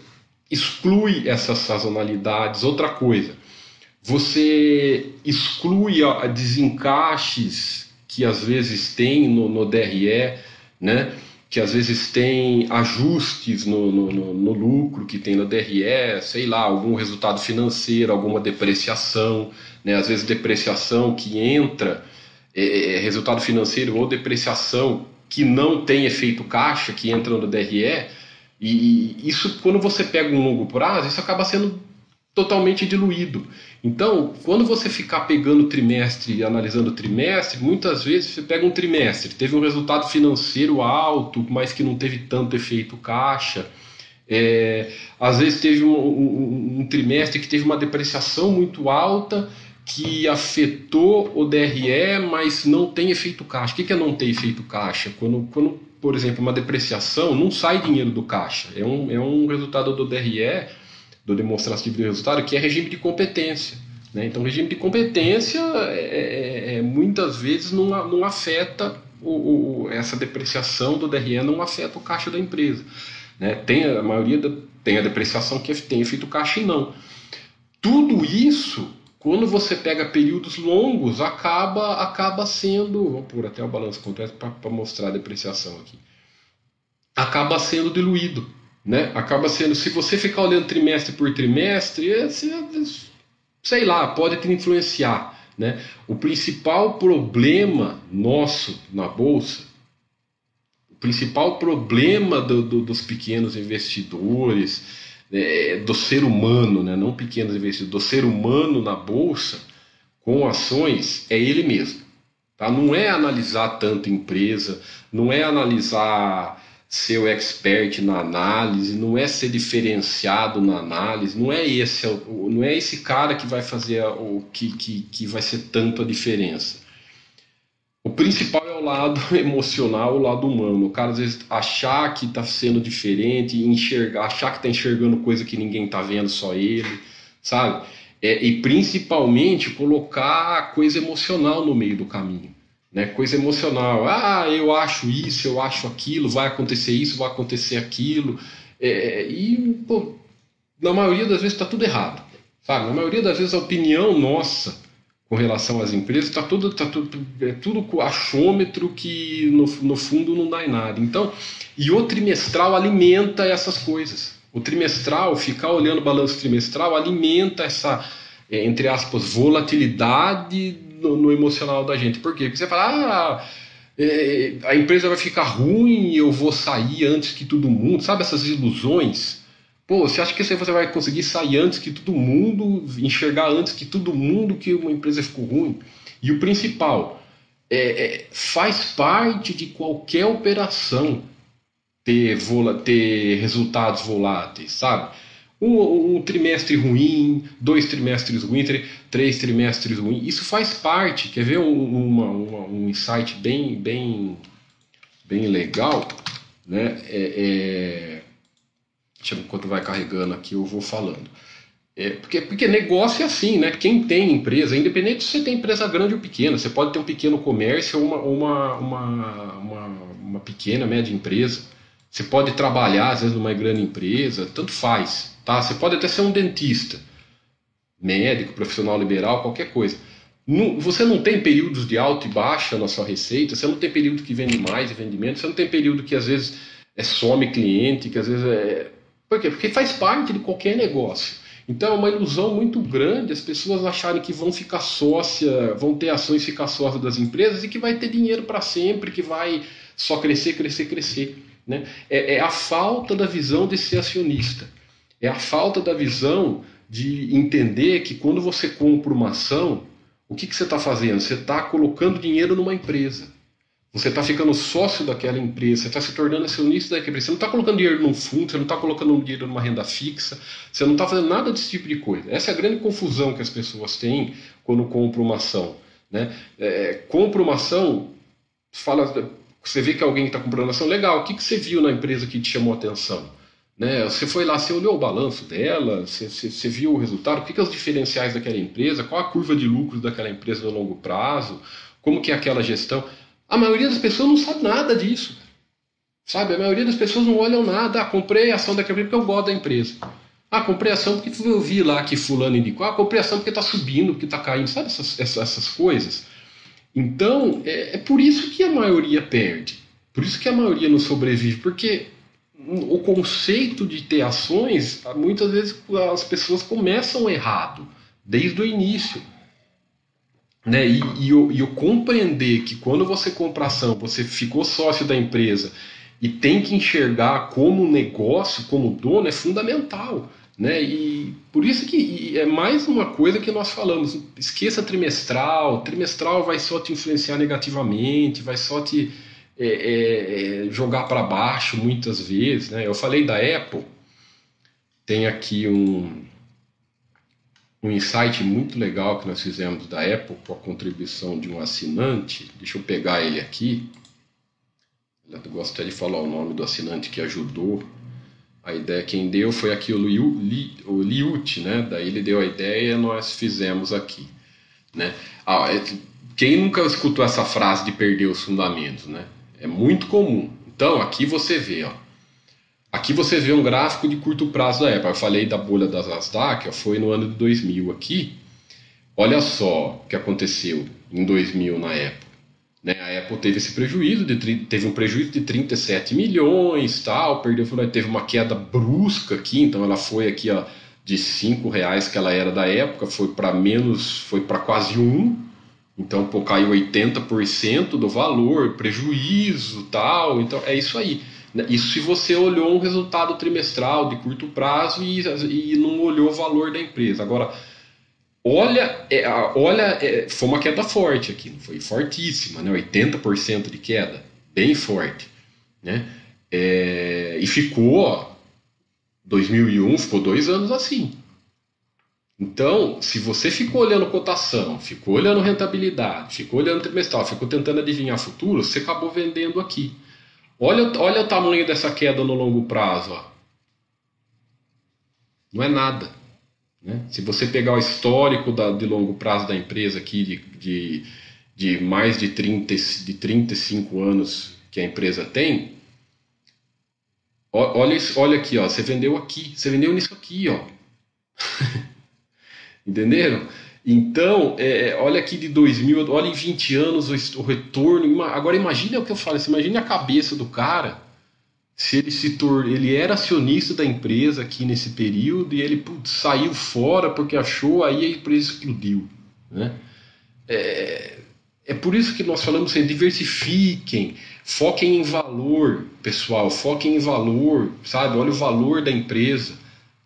exclui essas sazonalidades. Outra coisa, você exclui desencaixes que às vezes tem no, no DRE, né? Que às vezes tem ajustes no, no, no, lucro que tem no DRE, sei lá, algum resultado financeiro, alguma depreciação, né? às vezes depreciação que entra é, é, é, resultado financeiro ou depreciação que não tem efeito caixa, que entra no DRE, e isso, quando você pega um longo prazo, isso acaba sendo totalmente diluído. Então, quando você ficar pegando trimestre e analisando trimestre, muitas vezes você pega um trimestre, teve um resultado financeiro alto, mas que não teve tanto efeito caixa. É, às vezes teve um, um, um, trimestre que teve uma depreciação muito alta que afetou o DRE, mas não tem efeito caixa. O que é não ter efeito caixa? Quando, quando por exemplo, uma depreciação, não sai dinheiro do caixa. É um, é um resultado do DRE, do demonstrativo de resultado, que é regime de competência. Né? Então, regime de competência é, é, é, muitas vezes não, não afeta o, o, essa depreciação do DRE, não afeta o caixa da empresa. Né? Tem a maioria da, tem a depreciação que tem efeito caixa e não. Tudo isso quando você pega períodos longos, acaba acaba sendo, vou pôr até o balanço completo para mostrar a depreciação aqui, acaba sendo diluído, né? Acaba sendo, se você ficar olhando trimestre por trimestre, é, sei lá, pode te influenciar, né? O principal problema nosso na bolsa, o principal problema do, do, dos pequenos investidores é, do ser humano, né, não pequenos investidores, do ser humano na bolsa com ações é ele mesmo. Tá? Não é analisar tanto empresa, não é analisar ser o expert na análise, não é ser diferenciado na análise, não é esse, não é esse cara que vai fazer o que, que, que vai ser tanto a diferença. O principal é o lado emocional, o lado humano. O cara às vezes achar que está sendo diferente, enxergar, achar que está enxergando coisa que ninguém está vendo, só ele, sabe? É, e principalmente colocar coisa emocional no meio do caminho. Né? Coisa emocional. Ah, eu acho isso, eu acho aquilo, vai acontecer isso, vai acontecer aquilo. É, e, pô, na maioria das vezes está tudo errado. Sabe? Na maioria das vezes a opinião nossa com relação às empresas, está tudo, tá tudo, é tudo achômetro que no, no fundo não dá em nada. Então, e o trimestral alimenta essas coisas. O trimestral, ficar olhando o balanço trimestral, alimenta essa, é, entre aspas, volatilidade no, no, emocional da gente. Por quê? Porque você fala, ah, é, a empresa vai ficar ruim, eu vou sair antes que todo mundo, sabe essas ilusões? Pô, você acha que você vai conseguir sair antes que todo mundo, enxergar antes que todo mundo que uma empresa ficou ruim? E o principal, é, é, faz parte de qualquer operação ter, vola, ter resultados voláteis, sabe? Um, um, trimestre ruim, dois trimestres ruins, três trimestres ruins, isso faz parte. Quer ver um, uma, uma, um insight bem, bem, bem legal? Né? É, é... Deixa eu, enquanto vai carregando aqui, eu vou falando. É, porque, porque negócio é assim, né? Quem tem empresa, independente se você tem empresa grande ou pequena, você pode ter um pequeno comércio ou uma, uma, uma, uma, uma pequena, média empresa. Você pode trabalhar, às vezes, numa grande empresa, tanto faz. Tá? Você pode até ser um dentista, médico, profissional liberal, qualquer coisa. Você não tem períodos de alta e baixa na sua receita, você não tem período que vende mais e vende menos, você não tem período que às vezes é some cliente, que às vezes é. Por quê? Porque faz parte de qualquer negócio. Então é uma ilusão muito grande as pessoas acharem que vão ficar sócia, vão ter ações ficar sócia das empresas e que vai ter dinheiro para sempre, que vai só crescer, crescer, crescer. Né? É, é, a falta da visão de ser acionista. É a falta da visão de entender que quando você compra uma ação, o que, que você está fazendo? Você está colocando dinheiro numa empresa. Você está ficando sócio daquela empresa, você está se tornando acionista daquela empresa. Você não está colocando dinheiro num fundo, você não está colocando dinheiro numa renda fixa, você não está fazendo nada desse tipo de coisa. Essa é a grande confusão que as pessoas têm quando compram uma ação. Né? É, compra uma ação, fala, você vê que alguém está comprando ação, legal, o que, que você viu na empresa que te chamou a atenção? Né? Você foi lá, você olhou o balanço dela, você, você, você viu o resultado, o que, que são os diferenciais daquela empresa, qual a curva de lucros daquela empresa no longo prazo, como que é aquela gestão. A maioria das pessoas não sabe nada disso. Sabe? A maioria das pessoas não olham nada. Ah, comprei a ação daquela empresa porque eu gosto da empresa. Ah, comprei a ação porque eu vi lá que fulano indicou. Ah, comprei a ação porque está subindo, porque está caindo. Sabe essas, essas, essas coisas? Então, é, é, por isso que a maioria perde. Por isso que a maioria não sobrevive. Porque o conceito de ter ações, muitas vezes as pessoas começam errado, desde o início. Né? E, e, eu, e eu compreender que quando você compra ação, você ficou sócio da empresa e tem que enxergar como negócio, como dono, é fundamental. Né? E por isso que é mais uma coisa que nós falamos. Esqueça trimestral, trimestral vai só te influenciar negativamente, vai só te é, é, é jogar para baixo muitas vezes. Né? Eu falei da Apple, tem aqui um, um insight muito legal que nós fizemos da Apple com a contribuição de um assinante. Deixa eu pegar ele aqui. Eu gostaria de falar o nome do assinante que ajudou. A ideia quem deu foi aqui o, Liu, Li, o Liut, né? Daí ele deu a ideia nós fizemos aqui, né? Ah, é, quem nunca escutou essa frase de perder os fundamentos, né? É muito comum. Então aqui você vê, ó, Aqui você vê um gráfico de curto prazo da Apple. Eu falei da bolha das Nasdaq, foi no ano de 2000 aqui. Olha só o que aconteceu em 2000 na Apple. Né? A Apple teve esse prejuízo, de, teve um prejuízo de 37 milhões, tal, perdeu, teve uma queda brusca aqui, então ela foi aqui ó, de 5 reais que ela era da época, foi para menos, foi para quase um, então pô, caiu 80% do valor, prejuízo, tal, então é isso aí. Né? Isso se você olhou um resultado trimestral de curto prazo e, e não olhou o valor da empresa. Agora, olha, é, olha é, foi uma queda forte aqui, foi fortíssima, né? 80% de queda, bem forte. Né? É, e ficou, ó, 2001 ficou dois anos assim. Então, se você ficou olhando cotação, ficou olhando rentabilidade, ficou olhando trimestral, ficou tentando adivinhar futuro, você acabou vendendo aqui. Olha, olha o tamanho dessa queda no longo prazo. Ó. Não é nada. Né? Se você pegar o histórico da, de longo prazo da empresa aqui, de, de, de mais de, 30, de 35 anos que a empresa tem, olha, olha aqui, ó, você vendeu aqui, você vendeu nisso aqui, ó. Entenderam? Então, é, é, olha aqui de 2000, olha em 20 anos o, o retorno. Agora imagine o que eu falo, imagine a cabeça do cara se ele se tor ele era acionista da empresa aqui nesse período e ele putz, saiu fora porque achou, aí a empresa explodiu. Né? É, é por isso que nós falamos assim, diversifiquem, foquem em valor, pessoal, foquem em valor, sabe? Olha o valor da empresa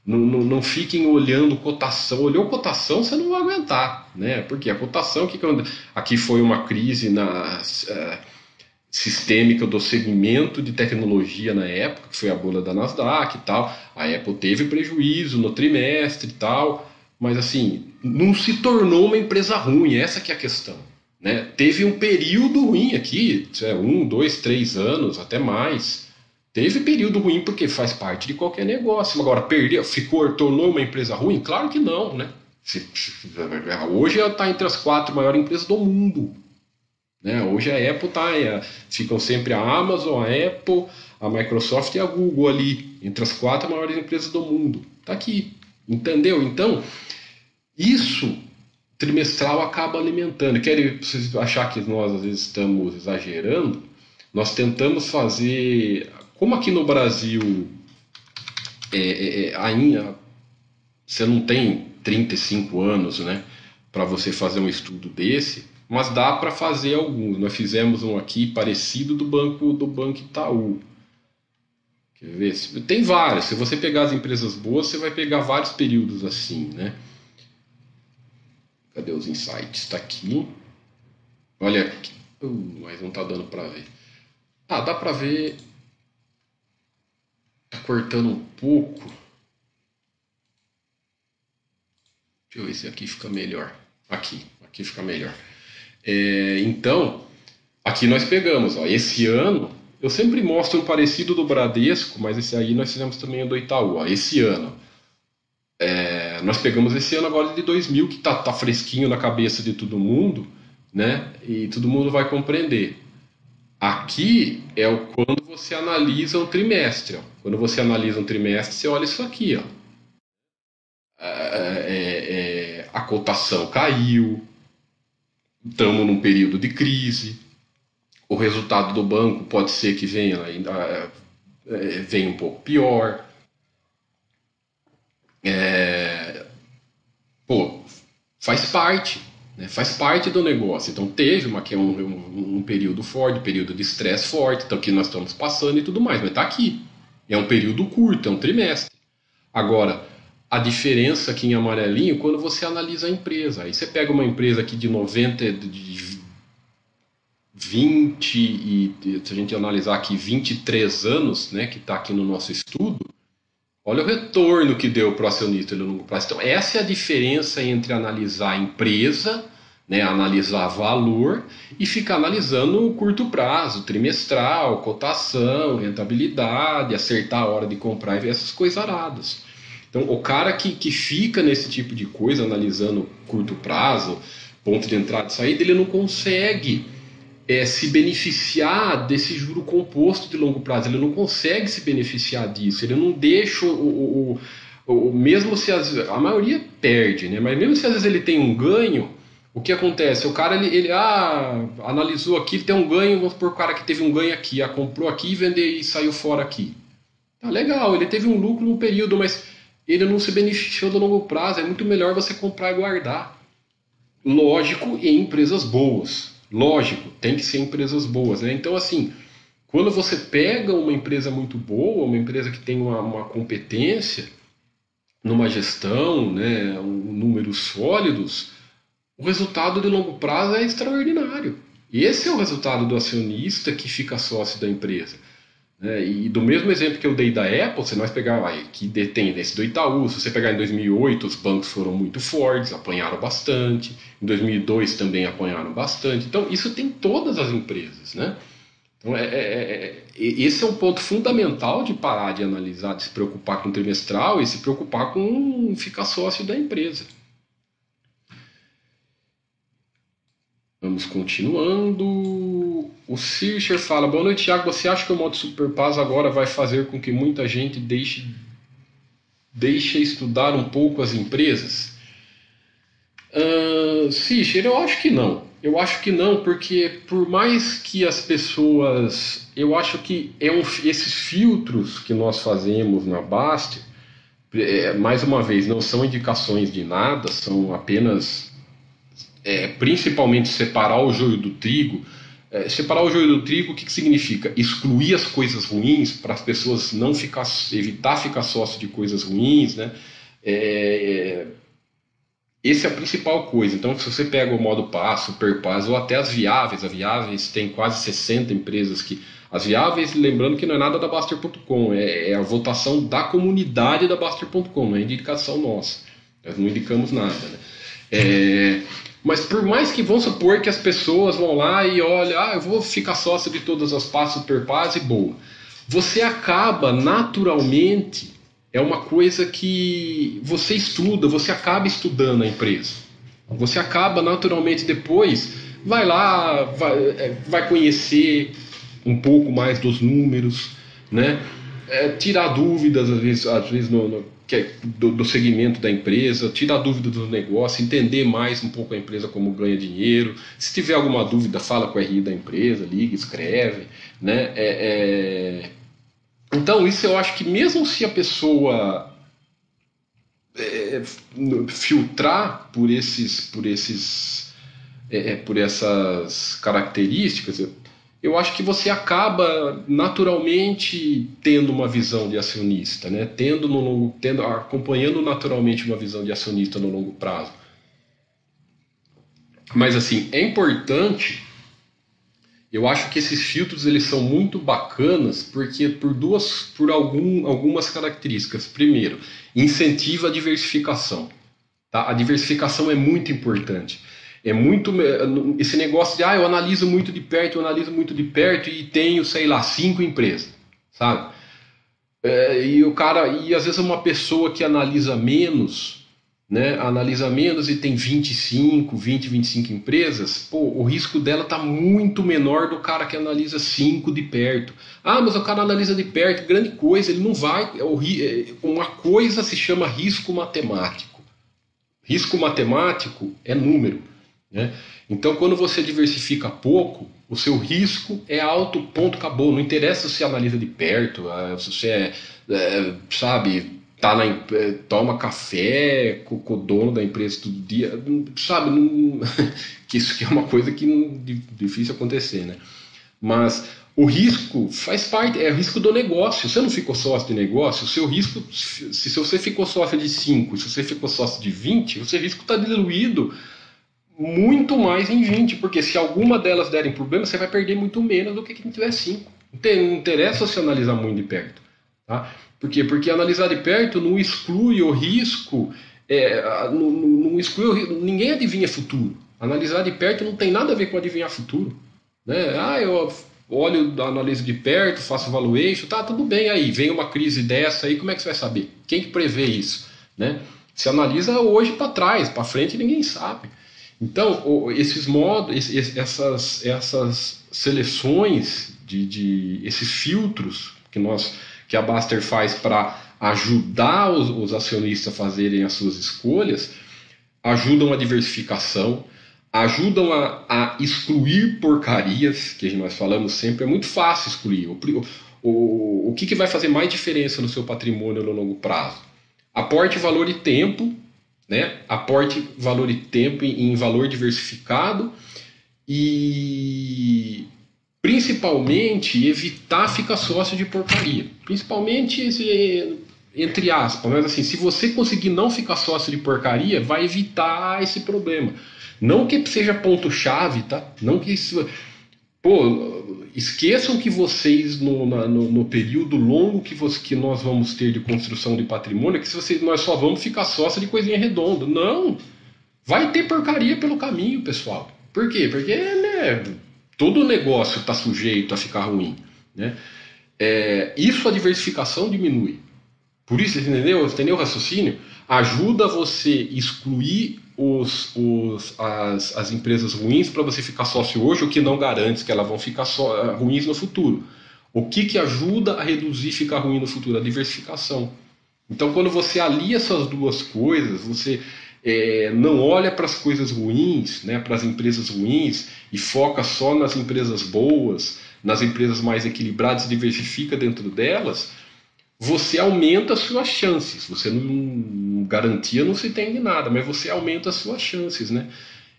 Não, não, não, fiquem olhando cotação. Olhou cotação, você não vai aguentar, né? Porque a cotação que aqui foi uma crise na uh, sistêmica do segmento de tecnologia na época, que foi a bolha da Nasdaq e tal. A Apple teve prejuízo no trimestre e tal, mas assim não se tornou uma empresa ruim. Essa que é a questão. Né? Teve um período ruim aqui, um, dois, três anos, até mais Teve período ruim porque faz parte de qualquer negócio. Agora, perdeu, ficou, tornou uma empresa ruim? Claro que não, né? Hoje ela está entre as quatro maiores empresas do mundo. Né? Hoje a Apple está. É, ficam sempre a Amazon, a Apple, a Microsoft e a Google ali, entre as quatro maiores empresas do mundo. Está aqui. Entendeu? Então, isso trimestral acaba alimentando. Querem vocês achar que nós às vezes estamos exagerando? Nós tentamos fazer como aqui no Brasil é, é, é ainda você não tem 35 anos, né, para você fazer um estudo desse, mas dá para fazer alguns. Nós fizemos um aqui parecido do banco do Banco Itaú. Quer ver? Tem vários. Se você pegar as empresas boas, você vai pegar vários períodos assim, né? Cadê os insights? Está aqui. Olha aqui. Uh, mas não está dando para ver. Ah, dá para ver cortando um pouco. Deixa eu ver se aqui fica melhor. Aqui, aqui fica melhor. É, então, aqui nós pegamos, ó, esse ano, eu sempre mostro um parecido do Bradesco, mas esse aí nós fizemos também o do Itaú. Ó, esse ano, é, nós pegamos esse ano agora de 2000, que tá, tá fresquinho na cabeça de todo mundo, né? E todo mundo vai compreender. Aqui é o quando você analisa um trimestre. Ó. Quando você analisa um trimestre, você olha isso aqui. Ó. É, é, é a cotação caiu, estamos num período de crise, o resultado do banco pode ser que venha ainda é, é venha um pouco pior. É, pô, faz parte né? Faz parte do negócio. Então teve uma que é um, um, um período forte, período de estresse forte, então que nós estamos passando e tudo mais, mas está aqui. É um período curto, é um trimestre. Agora, a diferença aqui em amarelinho quando você analisa a empresa. Aí você pega uma empresa aqui de 90, de 20 e se a gente analisar aqui 23 anos, né, que está aqui no nosso estudo, olha o retorno que deu para o acionista no longo prazo. Então essa é a diferença entre analisar a empresa né, analisar valor e ficar analisando o curto prazo, trimestral, cotação, rentabilidade, acertar a hora de comprar e essas coisas aradas. Então, o cara que, que fica nesse tipo de coisa, analisando curto prazo, ponto de entrada e saída, ele não consegue é, se beneficiar desse juro composto de longo prazo, ele não consegue se beneficiar disso, ele não deixa o, o, o, o mesmo se as, a maioria perde, né? mas mesmo se às vezes ele tem um ganho, o que acontece? O cara, ele, ele ah, analisou aqui, tem um ganho, vamos por o cara que teve um ganho aqui, ah, comprou aqui, vendeu e saiu fora aqui. Tá legal, ele teve um lucro no período, mas ele não se beneficiou do longo prazo. É muito melhor você comprar e guardar. Lógico, em empresas boas. Lógico, tem que ser empresas boas, né? Então, assim, quando você pega uma empresa muito boa, uma empresa que tem uma, uma competência numa gestão, né, um, números sólidos, o resultado de longo prazo é extraordinário. Esse é o resultado do acionista que fica sócio da empresa. Né? E do mesmo exemplo que eu dei da Apple, se nós pegar vai, que detém esse do Itaú, se você pegar em 2008, os bancos foram muito fortes, apanharam bastante. Em 2002 também apanharam bastante. Então, isso tem todas as empresas. Né? Então, é, é, é, é esse é um ponto fundamental de parar de analisar, de se preocupar com o trimestral e se preocupar com ficar sócio da empresa. Vamos continuando. O Sircher fala: Boa noite, Thiago. Você acha que o modo Superpaz agora vai fazer com que muita gente deixe, deixe estudar um pouco as empresas? Uh, Sircher, eu acho que não. Eu acho que não, porque por mais que as pessoas. Eu acho que é um, esses filtros que nós fazemos na Baster, é, mais uma vez, não são indicações de nada, são apenas é, principalmente separar o joio do trigo, é, separar o joio do trigo, o que, que significa? Excluir as coisas ruins para as pessoas não ficar, evitar ficar sócio de coisas ruins, né? É, é, esse é a principal coisa. Então, se você pega o modo passo, super paz ou até as viáveis, as viáveis tem quase 60 empresas que as viáveis, lembrando que não é nada da Baster.com, é, é, a votação da comunidade da Baster.com, não é indicação nossa. Nós não indicamos nada. Né? É, mas por mais que vão supor que as pessoas vão lá e olham, ah, eu vou ficar sócio de todas as passos super paz e boa. Você acaba naturalmente, é uma coisa que você estuda, você acaba estudando a empresa. Você acaba naturalmente depois, vai lá, vai, é, vai conhecer um pouco mais dos números, né? É, tirar dúvidas, às vezes, às vezes no, no é do, do, segmento da empresa, tirar dúvida do negócio, entender mais um pouco a empresa como ganha dinheiro. Se tiver alguma dúvida, fala com o RI da empresa, liga, escreve. Né? É, é... Então, isso eu acho que mesmo se a pessoa é, filtrar por esses, por esses, é, é, por essas características, eu acho que você acaba naturalmente tendo uma visão de acionista, né? tendo, no longo, tendo acompanhando naturalmente uma visão de acionista no longo prazo. Mas assim, é importante. Eu acho que esses filtros eles são muito bacanas porque por duas, por algum, algumas características. Primeiro, incentiva a diversificação. Tá? A diversificação é muito importante. É muito esse negócio de ah, eu analiso muito de perto, eu analiso muito de perto e tenho, sei lá, cinco empresas, sabe? É, e o cara, e às vezes uma pessoa que analisa menos, né, analisa menos e tem 25, 20, 25 empresas, pô, o risco dela tá muito menor do cara que analisa cinco de perto. Ah, mas o cara analisa de perto, grande coisa, ele não vai. É é, uma coisa se chama risco matemático. Risco matemático é número. Né? Então, quando você diversifica pouco, o seu risco é alto, ponto, acabou. Não interessa se você analisa de perto, ah, se você é, é sabe, tá na, é, toma café com, com, o dono da empresa todo dia, sabe, não, que isso é uma coisa que não, difícil acontecer, né? Mas o risco faz parte, é o risco do negócio. Se você não ficou sócio de negócio, o seu risco, se, se você ficou sócio de 5, se você ficou sócio de 20, o seu risco está diluído muito mais em 20, porque se alguma delas derem problema, você vai perder muito menos do que quem tiver 5. Não interessa você analisar muito de perto. Tá? Por quê? Porque analisar de perto não exclui o risco, é, não, não, exclui ninguém adivinha futuro. Analisar de perto não tem nada a ver com adivinhar futuro. Né? Ah, eu olho, analiso de perto, faço valuation, tá, tudo bem aí, vem uma crise dessa aí, como é que você vai saber? Quem que prevê isso? Né? Se analisa hoje para trás, para frente ninguém sabe. Então, esses modos, essas, essas seleções de, de esses filtros que nós que a Baster faz para ajudar os, os, acionistas a fazerem as suas escolhas, ajudam a diversificação, ajudam a, a excluir porcarias, que nós falamos sempre, é muito fácil excluir. O, o, o que, que vai fazer mais diferença no seu patrimônio no longo prazo? Aporte valor e tempo né? Aporte valor e tempo em, valor diversificado e principalmente evitar ficar sócio de porcaria. Principalmente entre aspas, mas assim, se você conseguir não ficar sócio de porcaria, vai evitar esse problema. Não que seja ponto chave, tá? Não que isso, pô, esqueçam que vocês, no, na, no, no, período longo que, que nós vamos ter de construção de patrimônio, que se vocês, nós só vamos ficar sócio de coisinha redonda. Não! Vai ter porcaria pelo caminho, pessoal. Por quê? Porque né, todo negócio está sujeito a ficar ruim. Né? É, isso a diversificação diminui. Por isso, entendeu? Entendeu o raciocínio? Ajuda você excluir os, os, as, as empresas ruins para você ficar sócio hoje, o que não garante que elas vão ficar só, eh, ruins no futuro. O que, que ajuda a reduzir ficar ruim no futuro? A diversificação. Então, quando você alia essas duas coisas, você é, não olha para as coisas ruins, né, para as empresas ruins, e foca só nas empresas boas, nas empresas mais equilibradas diversifica dentro delas, você aumenta as suas chances. Você não garantia não se tem de nada, mas você aumenta as suas chances, né?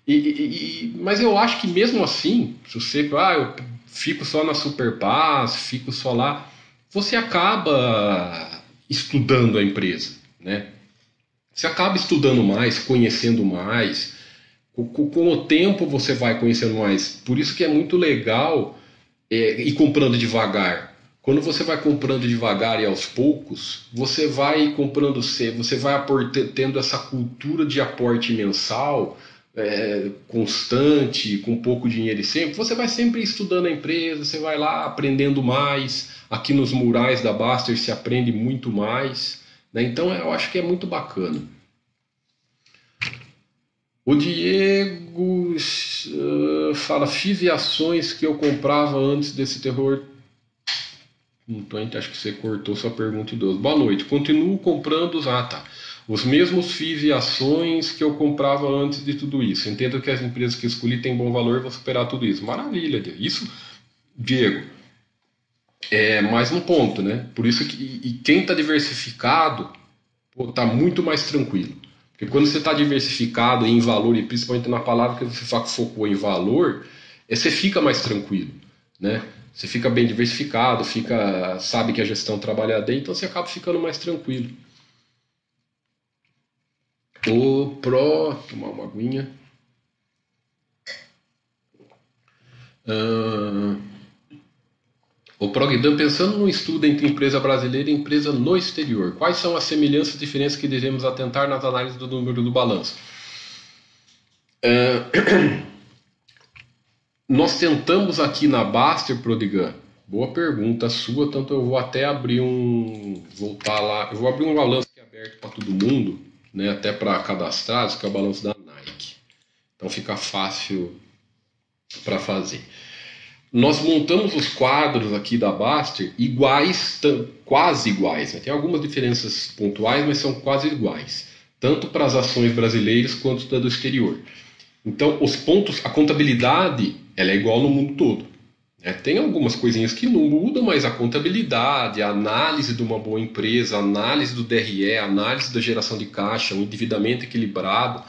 E, e, mas eu acho que mesmo assim, se você, ah, eu fico só na Superpass, fico só lá, você acaba estudando a empresa, né? Você acaba estudando mais, conhecendo mais. Com, com o tempo você vai conhecendo mais. Por isso que é muito legal é, ir comprando devagar. Quando você vai comprando devagar e aos poucos, você vai comprando você vai tendo essa cultura de aporte mensal é, constante, com pouco dinheiro e sempre, você vai sempre estudando a empresa, você vai lá aprendendo mais. Aqui nos murais da Baster se aprende muito mais. Né? Então eu acho que é muito bacana. O Diego uh, fala: fiz ações que eu comprava antes desse terror. Então, acho que você cortou sua pergunta idoso. Boa noite. Continuo comprando os. Ah, tá. Os mesmos FIIs e ações que eu comprava antes de tudo isso. Entendo que as empresas que escolhi têm bom valor, vou superar tudo isso. Maravilha, isso, Diego. É mais um ponto, né? Por isso que e quem está diversificado está muito mais tranquilo. Porque quando você está diversificado em valor, e principalmente na palavra que você focou em valor, é, você fica mais tranquilo, né? Você fica bem diversificado, fica sabe que a gestão trabalha bem, então você acaba ficando mais tranquilo. O Pro. Tomar uma aguinha. Uh, o Progdan, pensando no estudo entre empresa brasileira e empresa no exterior, quais são as semelhanças e diferenças que devemos atentar nas análises do número do balanço? Uh, nós tentamos aqui na Baster, Prodigan, boa pergunta sua, tanto eu vou até abrir um. voltar lá, eu vou abrir um balanço aqui aberto para todo mundo né, até para cadastrados, que é o balanço da Nike. Então fica fácil para fazer. Nós montamos os quadros aqui da Baster iguais, quase iguais. Né? Tem algumas diferenças pontuais, mas são quase iguais, tanto para as ações brasileiras quanto da do exterior. Então, os pontos, a contabilidade, ela é igual no mundo todo. É, tem algumas coisinhas que não mudam, mas a contabilidade, a análise de uma boa empresa, a análise do DRE, a análise da geração de caixa, o endividamento equilibrado,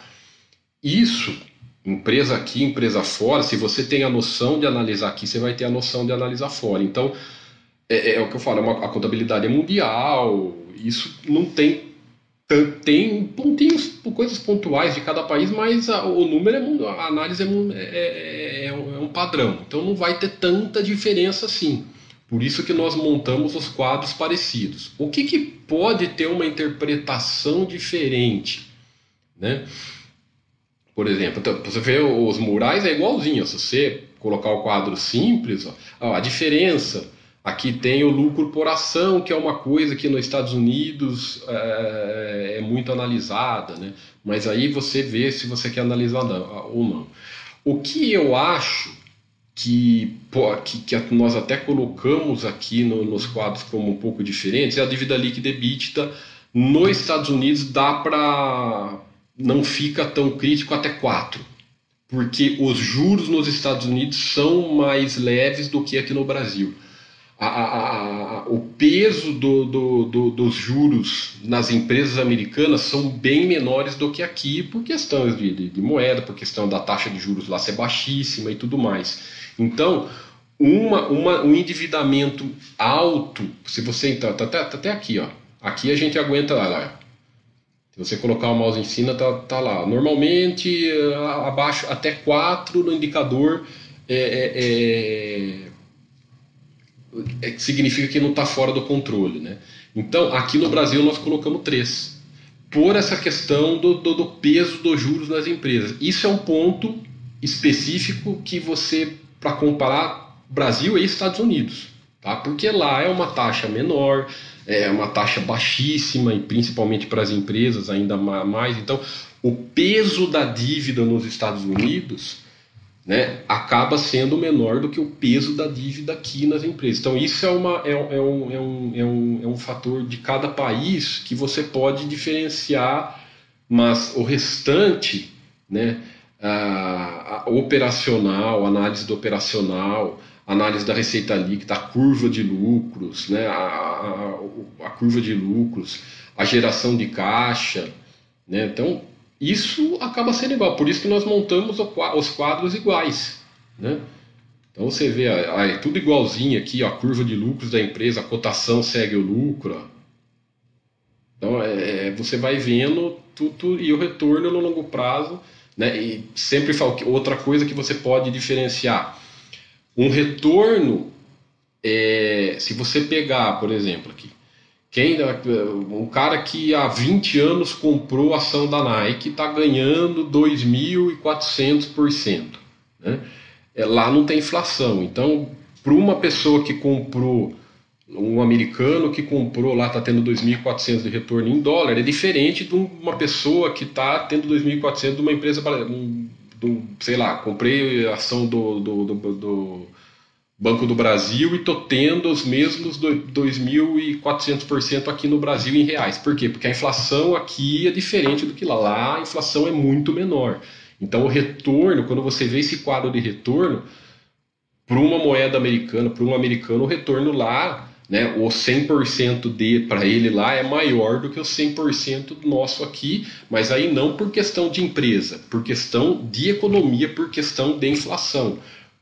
isso, empresa aqui, empresa fora, se você tem a noção de analisar aqui, você vai ter a noção de analisar fora. Então, é, é o que eu falo, é uma, a contabilidade é mundial, isso não tem tem pontinhos, coisas pontuais de cada país, mas a, o número é a análise é, é, é, é, um padrão. Então não vai ter tanta diferença assim. Por isso que nós montamos os quadros parecidos. O que, que pode ter uma interpretação diferente, né? Por exemplo, então, você vê os murais é igualzinho. Se você colocar o quadro simples, ó, a diferença Aqui tem o lucro por ação, que é uma coisa que nos Estados Unidos é, é muito analisada, né? mas aí você vê se você quer analisar ou não. O que eu acho que, que, que nós até colocamos aqui no, nos quadros como um pouco diferentes é a dívida líquida EBITDA nos Estados Unidos dá para não fica tão crítico até 4 porque os juros nos Estados Unidos são mais leves do que aqui no Brasil a, a, o peso do, do, do, dos juros nas empresas americanas são bem menores do que aqui, por questões de, de, de, moeda, por questão da taxa de juros lá ser baixíssima e tudo mais. Então, uma, uma, um endividamento alto, se você então, tá, tá, tá até aqui, ó, aqui a gente aguenta lá, se você colocar o mouse em cima, tá, tá lá. Normalmente, abaixo, até 4 no indicador é, é, é é, significa que não está fora do controle. Né? Então, aqui no Brasil, nós colocamos três, por essa questão do, do, do peso dos juros nas empresas. Isso é um ponto específico que você, para comparar Brasil e Estados Unidos, tá? porque lá é uma taxa menor, é uma taxa baixíssima, e principalmente para as empresas ainda mais. Então, o peso da dívida nos Estados Unidos né, acaba sendo menor do que o peso da dívida aqui nas empresas. Então, isso é, uma, é, é, um, é, um, é, um, é um fator de cada país que você pode diferenciar, mas o restante, né, a, a operacional, análise do operacional, análise da receita líquida, a curva de lucros, né, a, a, a curva de lucros, a geração de caixa, né, então isso acaba sendo igual. Por isso que nós montamos os quadros iguais. Né? Então você vê, é tudo igualzinho aqui, a curva de lucros da empresa, a cotação segue o lucro. Ó. Então é, é você vai vendo tudo e o retorno no longo prazo. Né? E sempre falo que outra coisa que você pode diferenciar. Um retorno, é, se você pegar, por exemplo, aqui, quem, um cara que há 20 anos comprou ação da Nike está ganhando 2.400%. Né? É, lá não tem inflação. Então, para uma pessoa que comprou, um americano que comprou lá está tendo 2.400 de retorno em dólar, é diferente de uma pessoa que está tendo 2.400 de uma empresa, do, sei lá, comprei ação do, do, do, do Banco do Brasil e tô tendo os mesmos 2.400% aqui no Brasil em reais. Por quê? Porque a inflação aqui é diferente do que lá. Lá a inflação é muito menor. Então o retorno, quando você vê esse quadro de retorno, para uma moeda americana, para um americano, o retorno lá, né, o 100% de para ele lá é maior do que o 100% nosso aqui, mas aí não por questão de empresa, por questão de economia, por questão de inflação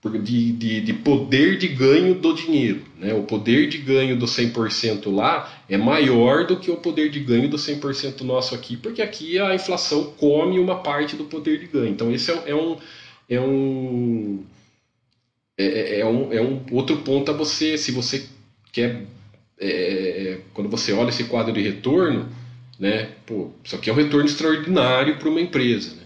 de, de, de, poder de ganho do dinheiro. Né? O poder de ganho do 100% lá é maior do que o poder de ganho do 100% nosso aqui, porque aqui a inflação come uma parte do poder de ganho. Então, esse é, é um. É um é, é, é, um, é um outro ponto a você, se você quer, é, é, quando você olha esse quadro de retorno, né, pô, isso aqui é um retorno extraordinário para uma empresa. Né?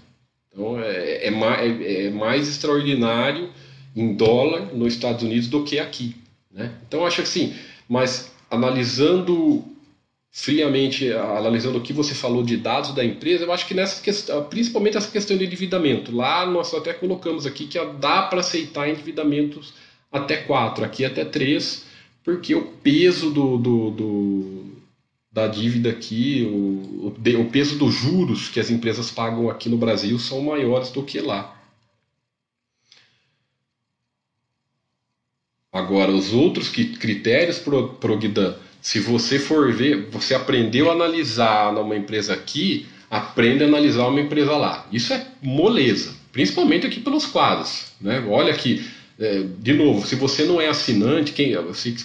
Então é, é, é mais extraordinário em dólar nos Estados Unidos do que aqui. Né? Então acho assim, mas analisando friamente, analisando o que você falou de dados da empresa, eu acho que nessa questão, principalmente essa questão de endividamento, lá nós até colocamos aqui que dá para aceitar endividamentos até 4, aqui até 3, porque o peso do, do, do da dívida aqui, o, o, o peso dos juros que as empresas pagam aqui no Brasil são maiores do que lá. Agora, os outros critérios, Progdan, se você for ver, você aprendeu a analisar numa empresa aqui, aprende a analisar uma empresa lá. Isso é moleza, principalmente aqui pelos quadros. Né? Olha aqui, é, de novo, se você não é assinante, quem,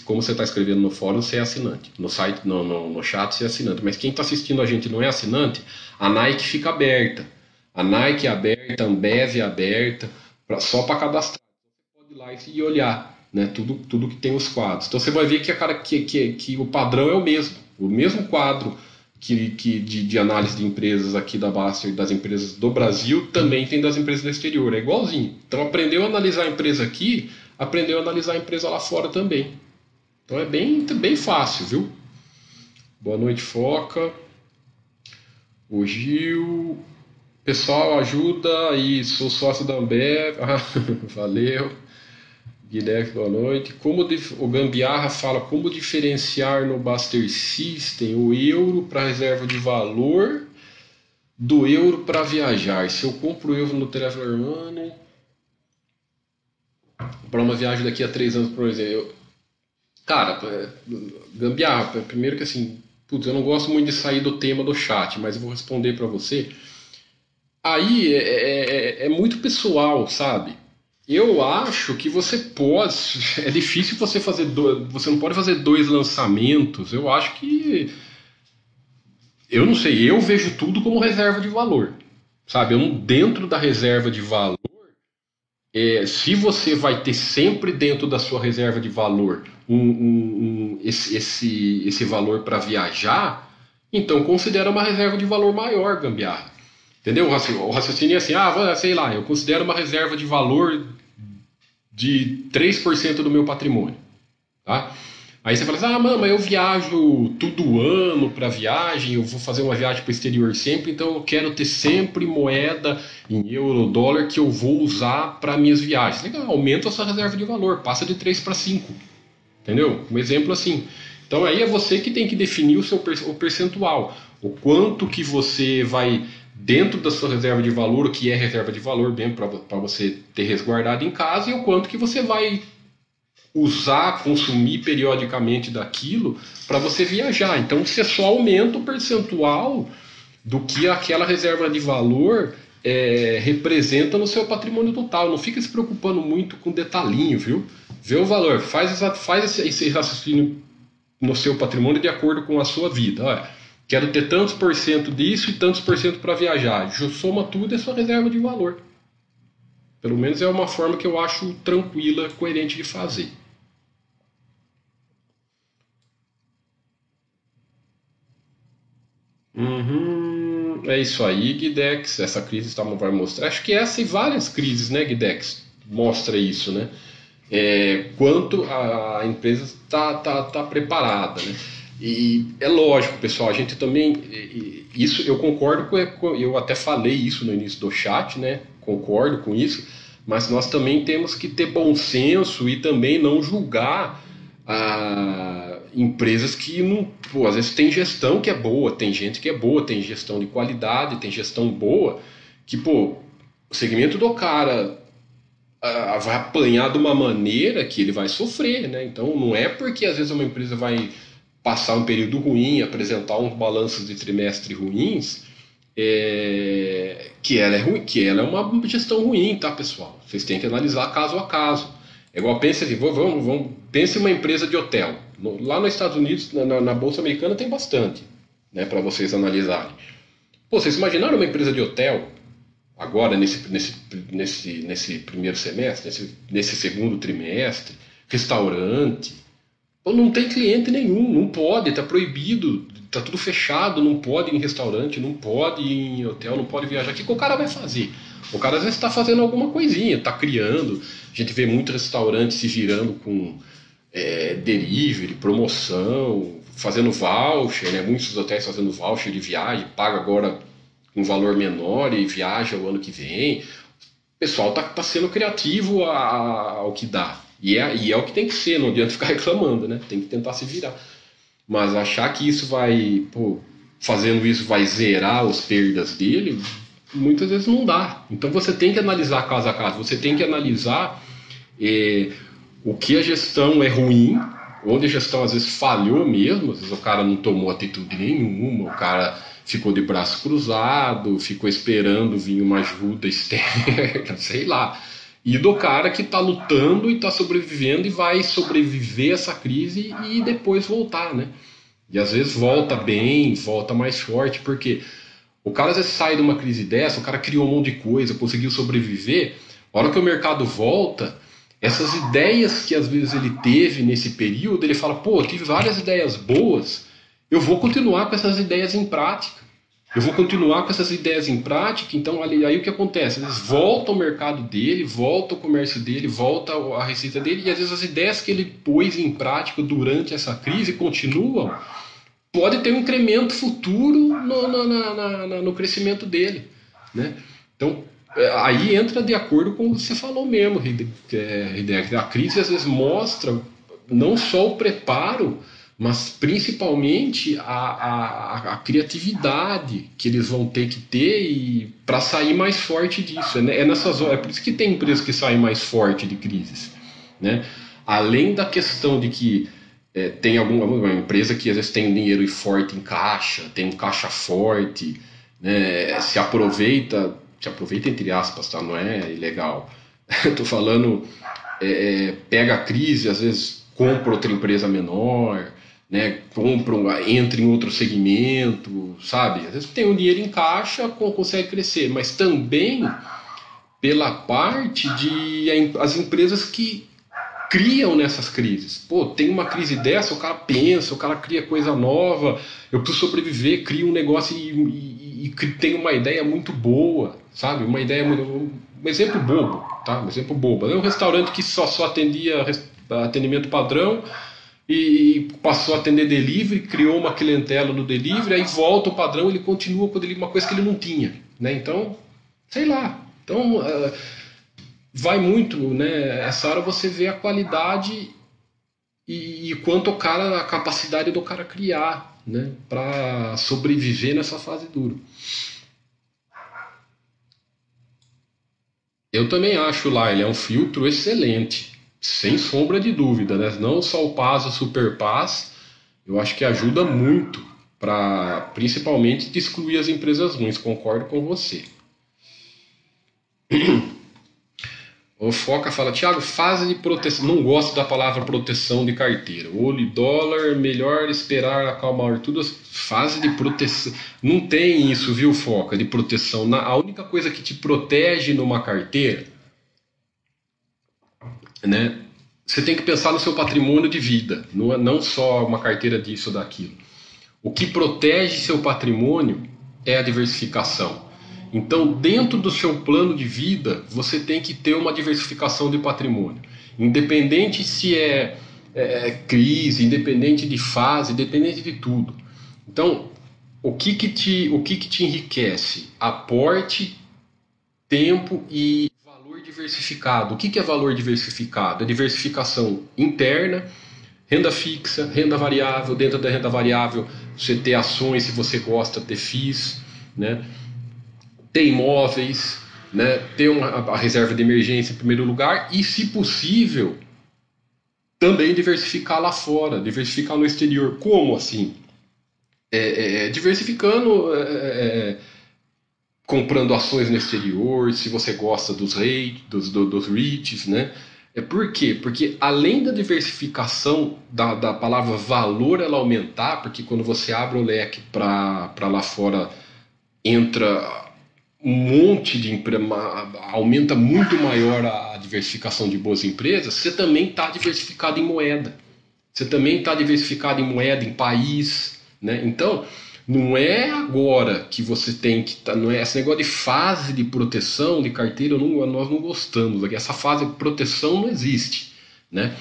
como você está escrevendo no fórum, você é assinante. No site, no, no, no chat, você é assinante. Mas quem está assistindo a gente não é assinante, a Nike fica aberta. A Nike é aberta, a Ambev é aberta, pra, só para cadastrar. Você pode ir lá e olhar né? Tudo, tudo que tem os quadros. Então você vai ver que, a cara, que, que, que o padrão é o mesmo. O mesmo quadro que, que de, de análise de empresas aqui da Baster, das empresas do Brasil, também tem das empresas do exterior. É igualzinho. Então aprendeu a analisar a empresa aqui, aprendeu a analisar a empresa lá fora também. Então é bem, bem fácil, viu? Boa noite, Foca. O Gil. Pessoal, ajuda aí, sou sócio da Ambev. valeu. Guilherme, boa noite. Como o Gambiarra fala como diferenciar no Buster System o euro para reserva de valor do euro para viajar. Se eu compro euro no Traveler Money para uma viagem daqui a três anos, por exemplo, eu... cara, é, Gambiarra, primeiro que assim, putz, eu não gosto muito de sair do tema do chat, mas eu vou responder para você. Aí é, é, é, é muito pessoal, sabe? Eu acho que você pode. É difícil você fazer. Do, você não pode fazer dois lançamentos. Eu acho que. Eu não sei, eu vejo tudo como reserva de valor. Sabe? Eu, dentro da reserva de valor, é, se você vai ter sempre dentro da sua reserva de valor um, um, um, esse, esse, esse valor para viajar, então considera uma reserva de valor maior, gambiarra. Entendeu? O raciocínio é assim, ah, sei lá, eu considero uma reserva de valor de 3% do meu patrimônio, tá? Aí você fala assim, ah, mama, eu viajo todo ano para viagem, eu vou fazer uma viagem para o exterior sempre, então eu quero ter sempre moeda em euro, dólar que eu vou usar para minhas viagens. Legal, aumenta a sua reserva de valor, passa de 3 para 5. Entendeu? Um exemplo assim. Então aí é você que tem que definir o seu o percentual, o quanto que você vai dentro da sua reserva de valor, o que é reserva de valor, bem para você ter resguardado em casa, e o quanto que você vai usar, consumir periodicamente daquilo para você viajar. Então você só aumenta o percentual do que aquela reserva de valor é, representa no seu patrimônio total. Não fica se preocupando muito com detalhinho, viu? Vê o valor, faz, faz esse, esse raciocínio no seu patrimônio de acordo com a sua vida. Olha, quero ter tantos por cento disso e tantos por cento para viajar. Soma tudo é sua reserva de valor. Pelo menos é uma forma que eu acho tranquila, coerente de fazer. Uhum, é isso aí, Guidex. Essa crise está, vai mostrar. Acho que essa e várias crises, né, Guidex? Mostra isso, né? É, quanto a empresa está tá, tá preparada, né? E é lógico, pessoal, a gente também. Isso eu concordo com. Eu até falei isso no início do chat, né? Concordo com isso, mas nós também temos que ter bom senso e também não julgar ah, empresas que não. Pô, às vezes tem gestão que é boa, tem gente que é boa, tem gestão de qualidade, tem gestão boa, que, pô, o segmento do cara ah, vai apanhar de uma maneira que ele vai sofrer, né? Então não é porque às vezes uma empresa vai passar um período ruim, apresentar uns balanços de trimestre ruins, é, que ela é ruim, que ela é uma gestão ruim, tá, pessoal? Vocês têm que analisar caso a caso. É igual pense assim, vamos, vamos, pense uma empresa de hotel. Lá nos Estados Unidos, na, na, bolsa americana tem bastante, né, para vocês analisarem. Pô, vocês imaginaram uma empresa de hotel agora nesse, nesse, nesse, nesse primeiro semestre, nesse, nesse segundo trimestre, restaurante, não tem cliente nenhum, não pode, está proibido, está tudo fechado, não pode ir em restaurante, não pode ir em hotel, não pode viajar. O que, que o cara vai fazer? O cara às vezes está fazendo alguma coisinha, está criando. A gente vê muitos restaurantes se girando com é, delivery, promoção, fazendo voucher, né? muitos hotéis fazendo voucher de viagem, paga agora um valor menor e viaja o ano que vem. O pessoal está tá sendo criativo ao que dá. E é, e é o que tem que ser, não adianta ficar reclamando, né? Tem que tentar se virar. Mas achar que isso vai, pô, fazendo isso vai zerar as perdas dele, muitas vezes não dá. Então você tem que analisar caso a caso, você tem que analisar é, o que a gestão é ruim, onde a gestão às vezes falhou mesmo, às vezes o cara não tomou atitude nenhuma, o cara ficou de braço cruzado, ficou esperando vir uma ajuda externa, sei lá e do cara que está lutando e está sobrevivendo e vai sobreviver essa crise e depois voltar, né? E às vezes volta bem, volta mais forte, porque o cara às vezes sai de uma crise dessa, o cara criou um monte de coisa, conseguiu sobreviver, a hora que o mercado volta, essas ideias que às vezes ele teve nesse período, ele fala, pô, tive várias ideias boas, eu vou continuar com essas ideias em prática. Eu vou continuar com essas ideias em prática, então ali, aí o que acontece? Às vezes volta o mercado dele, volta o comércio dele, volta a receita dele, e às vezes as ideias que ele pôs em prática durante essa crise continuam, pode ter um incremento futuro no, no, na, na, no crescimento dele. Né? Então, é, aí entra de acordo com o que você falou mesmo, Hideki. A crise às vezes mostra não só o preparo, mas principalmente a, a, a, criatividade que eles vão ter que ter e para sair mais forte disso. É, é nessas é por isso que tem empresas que saem mais forte de crises, né? Além da questão de que é, tem alguma empresa que às vezes tem dinheiro forte em caixa, tem um caixa forte, né? Se aproveita, se aproveita entre aspas, tá? Não é ilegal. Estou falando, é, é, pega a crise, às vezes compra outra empresa menor, né, compram, entra em outro segmento, sabe? Às vezes tem um dinheiro em caixa, consegue crescer, mas também pela parte de as empresas que criam nessas crises. Pô, tem uma crise dessa, o cara pensa, o cara cria coisa nova, eu preciso sobreviver, cria um negócio e, e, e tem uma ideia muito boa, sabe? Uma ideia muito. Um exemplo bobo, tá? Um exemplo bobo. É um restaurante que só, só atendia atendimento padrão e passou a atender delivery, criou uma clientela no delivery, aí volta o padrão, ele continua com o delivery, uma coisa que ele não tinha, né? Então, sei lá. Então, uh, vai muito, né? Essa hora você vê a qualidade e, e quanto o cara, a capacidade do cara criar, né? Para sobreviver nessa fase dura. Eu também acho lá, ele é um filtro excelente sem sombra de dúvida, né? Não só o Paz, o Super Paz, eu acho que ajuda muito para principalmente de excluir as empresas ruins. Concordo com você. O Foca fala, Tiago, fase de proteção. Não gosto da palavra proteção de carteira. Olho e dólar, melhor esperar acalmar tudo. Fase de proteção. Não tem isso, viu, Foca, de proteção. A única coisa que te protege numa carteira, né? Você tem que pensar no seu patrimônio de vida, não, é, não só uma carteira disso ou daquilo. O que protege seu patrimônio é a diversificação. Então, dentro do seu plano de vida, você tem que ter uma diversificação de patrimônio. Independente se é, é, é crise, independente de fase, independente de tudo. Então, o que, que, te, o que, que te enriquece? Aporte, tempo e diversificado. O que, é valor diversificado? É diversificação interna, renda fixa, renda variável. Dentro da renda variável, você ter ações se você gosta, ter FIIs, né? ter imóveis, né, ter uma, a reserva de emergência em primeiro lugar e, se possível, também diversificar lá fora, diversificar no exterior. Como assim? É, é, é diversificando, é, é, comprando ações no exterior, se você gosta dos REITs, dos, dos REITs, né? É por quê? Porque além da diversificação da, da palavra valor ela aumentar, porque quando você abre o leque para lá fora entra um monte de empresas, aumenta muito maior a diversificação de boas empresas, você também está diversificado em moeda. Você também está diversificado em moeda, em país. Né? Então, não é agora que você tem que. Tá, não é esse negócio de fase de proteção de carteira, não, nós não gostamos. Essa fase de proteção não existe. Né?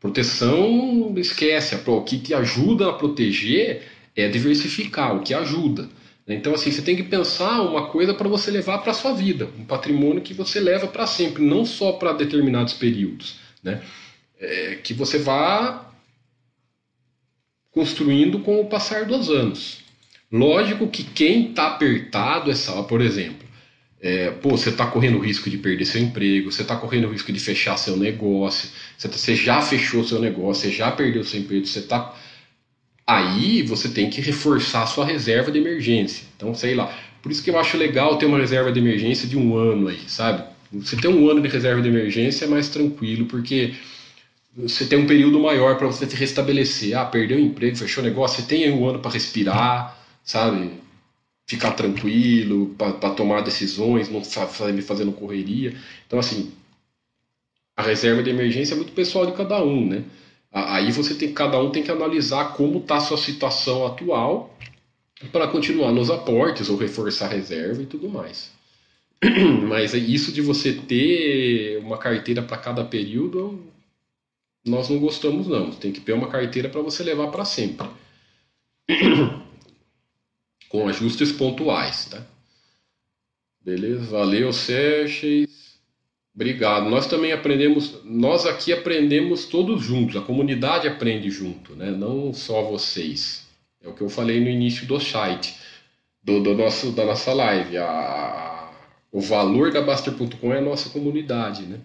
Proteção, esquece. O que te ajuda a proteger é diversificar, o que ajuda. Então, assim, você tem que pensar uma coisa para você levar para a sua vida, um patrimônio que você leva para sempre, não só para determinados períodos, né? É, que você vá construindo com o passar dos anos. Lógico que quem está apertado é só, por exemplo, é, pô, você está correndo o risco de perder seu emprego, você está correndo o risco de fechar seu negócio, você, tá, você já fechou seu negócio, você já perdeu seu emprego, você está Aí você tem que reforçar a sua reserva de emergência. Então, sei lá. Por isso que eu acho legal ter uma reserva de emergência de um ano aí, sabe? Você ter um ano de reserva de emergência é mais tranquilo, porque você tem um período maior para você se restabelecer. Ah, perdeu o emprego, fechou o negócio, você tem um ano para respirar, sabe? Ficar tranquilo, para tomar decisões, não sair fazendo correria. Então, assim, a reserva de emergência é muito pessoal de cada um, né? Aí você tem cada um tem que analisar como está a sua situação atual para continuar nos aportes ou reforçar a reserva e tudo mais. Mas é isso de você ter uma carteira para cada período, nós não gostamos não. Tem que ter uma carteira para você levar para sempre. Com ajustes pontuais, tá? Beleza? Valeu, Sérgio. Obrigado. Nós também aprendemos, nós aqui aprendemos todos juntos, a comunidade aprende junto, né? não só vocês. É o que eu falei no início do site, do, do nosso, da nossa live. A, o valor da Baster.com é a nossa comunidade. Né?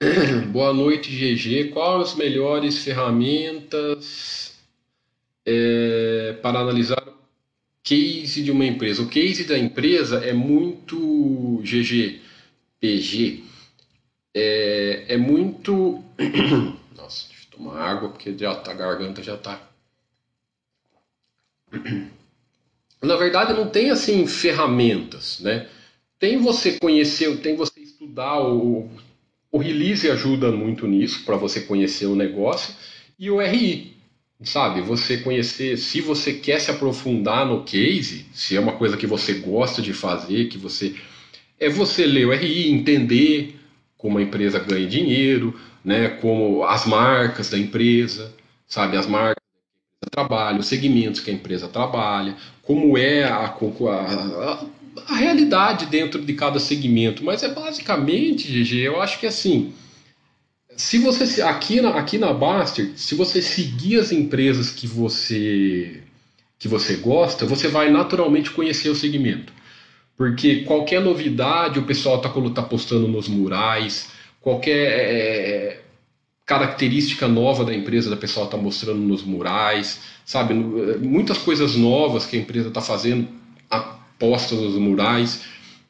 Boa noite, GG. Quais as melhores ferramentas é, para analisar case de uma empresa. O case da empresa é muito GG, PG, é, é muito. Nossa, deixa eu tomar água porque já tá, a garganta já tá. Na verdade, não tem assim ferramentas, né? Tem você conhecer, tem você estudar o, o release ajuda muito nisso para você conhecer o negócio e o RI sabe, você conhecer, se você quer se aprofundar no case, se é uma coisa que você gosta de fazer, que você é você ler o RI, entender como a empresa ganha dinheiro, né, como as marcas da empresa, sabe, as marcas que a empresa trabalha, os segmentos que a empresa trabalha, como é a, a, a realidade dentro de cada segmento, mas é basicamente, GG, eu acho que assim, se você aqui na, aqui na Baster, se você seguir as empresas que você que você gosta, você vai naturalmente conhecer o segmento. Porque qualquer novidade o pessoal está tá postando nos murais, qualquer é, característica nova da empresa da pessoa está mostrando nos murais, sabe? Muitas coisas novas que a empresa está fazendo, apostas nos murais.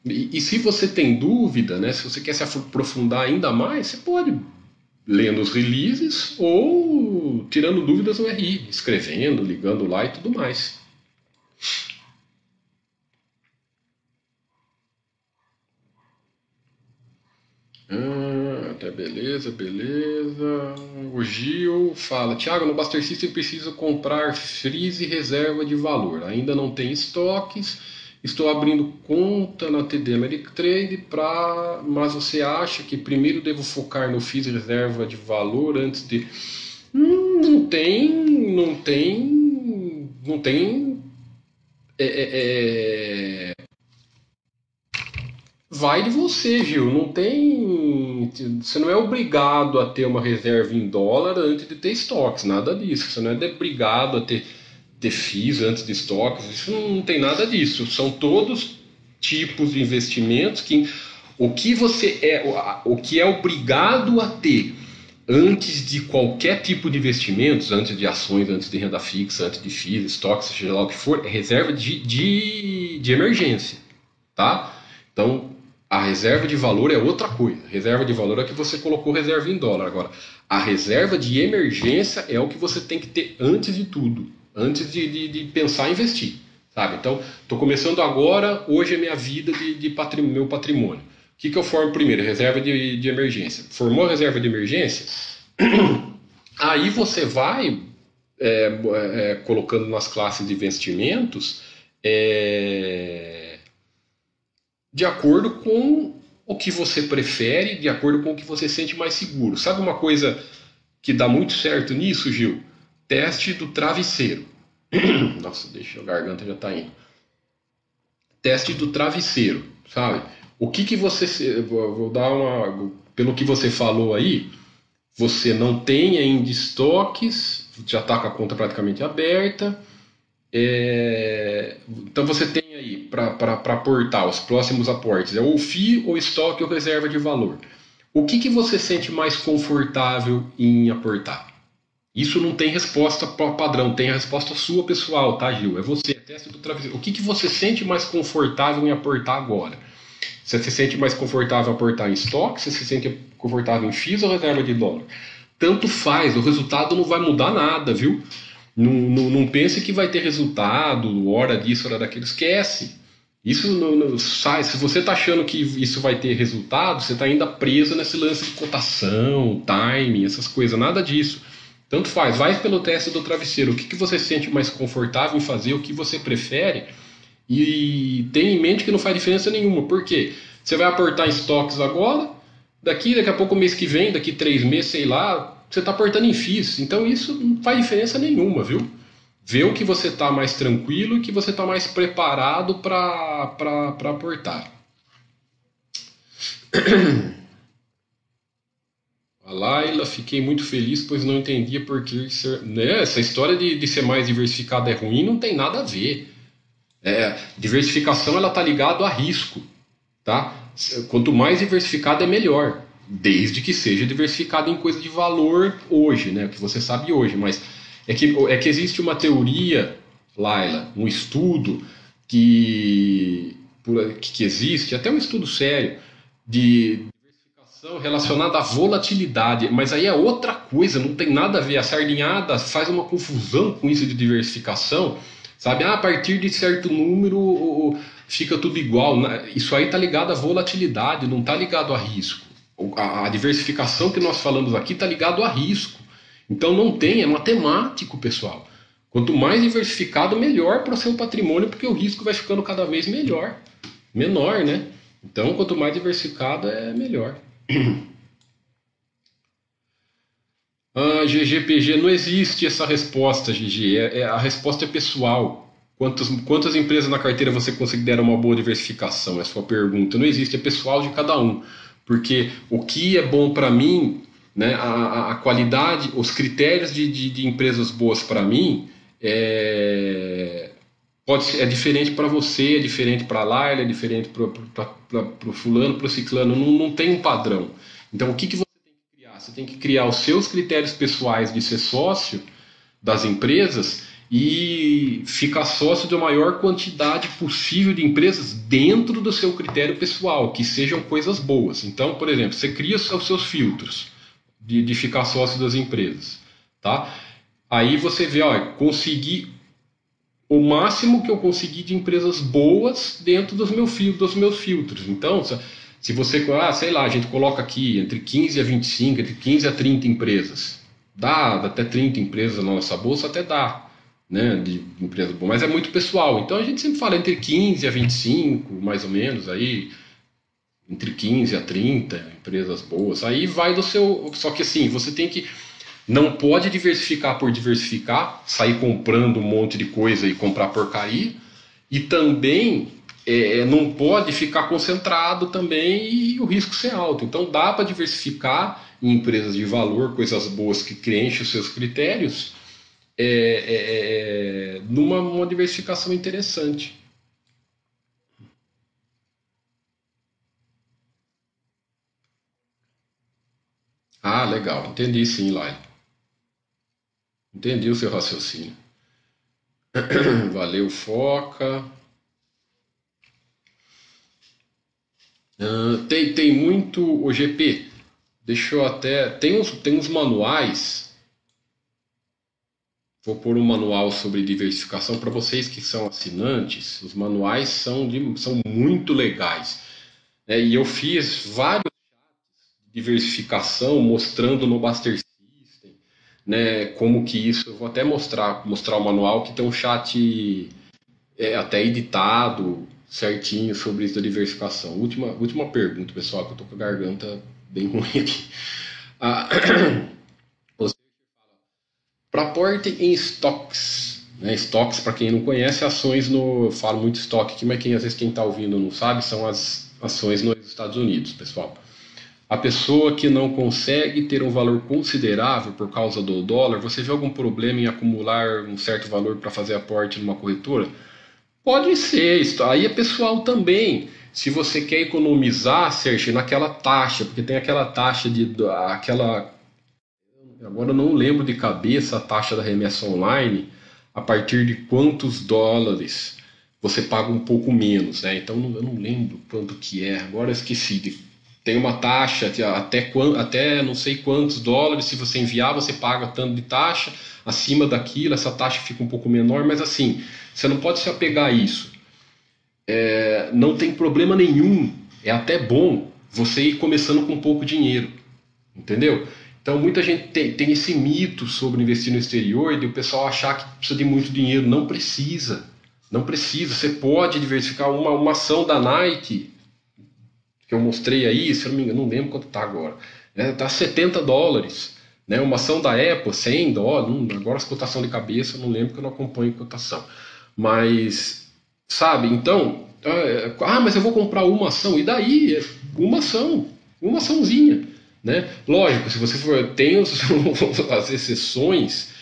E, e, se você tem dúvida, né, se você quer se aprofundar ainda mais, você pode lendo os releases ou tirando dúvidas no RI, escrevendo, ligando lá e tudo mais. Ah, beleza, beleza. O Gil fala: Tiago, no Buster System preciso comprar freeze reserva de valor. Ainda não tem estoques. Estou abrindo conta na TD Ameritrade para, mas você acha que primeiro devo focar no FIIs reserva de valor antes de hum, não tem, não tem, não tem é, é, é... vai de você, Gil. Não tem, você não é obrigado a ter uma reserva em dólar antes de ter estoques, nada disso. Você não é obrigado a ter FIIs antes de estoques, isso não tem nada disso. São todos tipos de investimentos que o que você é, o que é obrigado a ter antes de qualquer tipo de investimentos, antes de ações, antes de renda fixa, antes de FIIs, estoques, seja lá o que for, é reserva de, de, de emergência, tá? Então, a reserva de valor é outra coisa. Reserva de valor é que você colocou reserva em dólar. Agora, a reserva de emergência é o que você tem que ter antes de tudo antes de, de, de pensar em investir, sabe? Então, estou começando agora, hoje é minha vida de, de patrimônio, meu patrimônio. O que, que eu formo primeiro? Reserva de, de emergência. Formou a reserva de emergência? Aí você vai é, é, colocando nas classes de investimentos é, de acordo com o que você prefere, de acordo com o que você sente mais seguro. Sabe uma coisa que dá muito certo nisso, Gil? Teste do travesseiro. Nossa, deixa a garganta já tá indo. Teste do travesseiro, sabe? O que que você vou dar uma pelo que você falou aí, você não tem ainda estoques, já está com a conta praticamente aberta. É, então você tem aí para aportar os próximos aportes é ou FII, ou estoque ou reserva de valor. O que, que você sente mais confortável em aportar? Isso não tem resposta padrão, tem a resposta sua pessoal, tá, Gil? É você, é teste do travesseiro. O que, que você sente mais confortável em aportar agora? Você se sente mais confortável aportar em estoque? Você se sente confortável em FIIs ou reserva de dólar? Tanto faz, o resultado não vai mudar nada, viu? Não, não, não pense que vai ter resultado, hora disso, hora daquilo. Esquece. Isso não, não, sai. Se você está achando que isso vai ter resultado, você está ainda preso nesse lance de cotação, timing, essas coisas. Nada disso. Tanto faz, vai pelo teste do travesseiro. O que, que você sente mais confortável em fazer, o que você prefere. E tenha em mente que não faz diferença nenhuma. Por quê? Você vai aportar estoques agora, daqui, daqui a pouco, mês que vem, daqui três meses, sei lá, você está aportando em FIIs. Então isso não faz diferença nenhuma, viu? Vê o que você está mais tranquilo e que você está mais preparado para aportar. A Laila, fiquei muito feliz, pois não entendia por que ser. Né? Essa história de, de ser mais diversificado é ruim não tem nada a ver. É, diversificação ela tá ligado a risco, tá? Quanto mais diversificado é melhor, desde que seja diversificado em coisa de valor hoje, né? Que você sabe hoje, mas é que, é que existe uma teoria, Laila, um estudo que, que existe, até um estudo sério, de relacionada à volatilidade, mas aí é outra coisa, não tem nada a ver. A sardinhada faz uma confusão com isso de diversificação, sabe? Ah, a partir de certo número fica tudo igual. Isso aí está ligado à volatilidade, não está ligado a risco. A diversificação que nós falamos aqui está ligado a risco. Então não tem, é matemático, pessoal. Quanto mais diversificado, melhor para o seu patrimônio, porque o risco vai ficando cada vez melhor, menor, né? Então, quanto mais diversificado, é melhor. Ah, GGPG, não existe essa resposta, GG. É, é, a resposta é pessoal. Quantas, quantas empresas na carteira você considera uma boa diversificação? É a sua pergunta. Não existe, é pessoal de cada um. Porque o que é bom para mim, né, a, a, qualidade, os critérios de, de, de empresas boas para mim, é, pode ser, é diferente para você, é diferente para lá, é diferente para o fulano, para o ciclano, não, não tem um padrão. Então o que, que você tem que criar? Você tem que criar os seus critérios pessoais de ser sócio das empresas e ficar sócio da maior quantidade possível de empresas dentro do seu critério pessoal, que sejam coisas boas. Então, por exemplo, você cria os seus filtros de, de ficar sócio das empresas, tá? Aí você vê, ó, consegui o máximo que eu consegui de empresas boas dentro dos, meu, dos meus filtros. Então, se você, ah, sei lá, a gente coloca aqui entre 15 a 25, entre 15 a 30 empresas. Dá, até 30 empresas na nossa bolsa, até dá, né, de empresas boas, mas é muito pessoal. Então a gente sempre fala entre 15 a 25, mais ou menos, aí entre 15 a 30 empresas boas. Aí vai do seu, só que assim, você tem que não pode diversificar por diversificar, sair comprando um monte de coisa e comprar porcaria. E também é, é não pode ficar concentrado também e o risco ser alto. Então dá para diversificar em empresas de valor, coisas boas que preenchem os seus critérios, é, é, é numa uma diversificação interessante. Ah, legal, entendi sim, Lai. Entendi o seu raciocínio. Valeu, Foca. Uh, tem, tem muito OGP. Deixa eu até. Tem uns, tem uns manuais. Vou pôr um manual sobre diversificação para vocês que são assinantes. Os manuais são, de, são muito legais. É, e eu fiz vários de diversificação mostrando no Baster né, como que isso, eu vou até mostrar, mostrar o manual que tem um chat é, até editado certinho sobre isso da diversificação. Última, última pergunta, pessoal, que eu tô com a garganta bem ruim aqui. Ah, para aporte em estoques, né, estoques para quem não conhece, ações no, eu falo muito estoque aqui, mas quem às vezes quem está ouvindo não sabe, são as ações nos Estados Unidos, pessoal. A pessoa que não consegue ter um valor considerável por causa do dólar, você vê algum problema em acumular um certo valor para fazer aporte numa corretora? Pode ser, isso aí é pessoal também. Se você quer economizar, Sérgio, naquela taxa, porque tem aquela taxa de aquela agora eu não lembro de cabeça a taxa da remessa online, a partir de quantos dólares você paga um pouco menos, né? Então eu não lembro quanto que é, agora eu esqueci tem uma taxa até, até não sei quantos dólares, se você enviar, você paga tanto de taxa, acima daquilo, essa taxa fica um pouco menor, mas assim, você não pode se apegar a isso. É, não tem problema nenhum, é até bom você ir começando com pouco dinheiro, entendeu? Então muita gente tem, tem esse mito sobre investir no exterior e o pessoal achar que precisa de muito dinheiro. Não precisa, não precisa. Você pode diversificar uma, uma ação da Nike que eu mostrei aí, se eu não me engano, não lembro quanto está agora, está né, tá 70 dólares. Né, uma ação da Apple, 100 dólares, agora as cotação de cabeça, não lembro que eu não acompanho cotação. Mas, sabe, então, é, ah, mas eu vou comprar uma ação, e daí? É uma ação, uma açãozinha. Né? Lógico, se você for, tem as exceções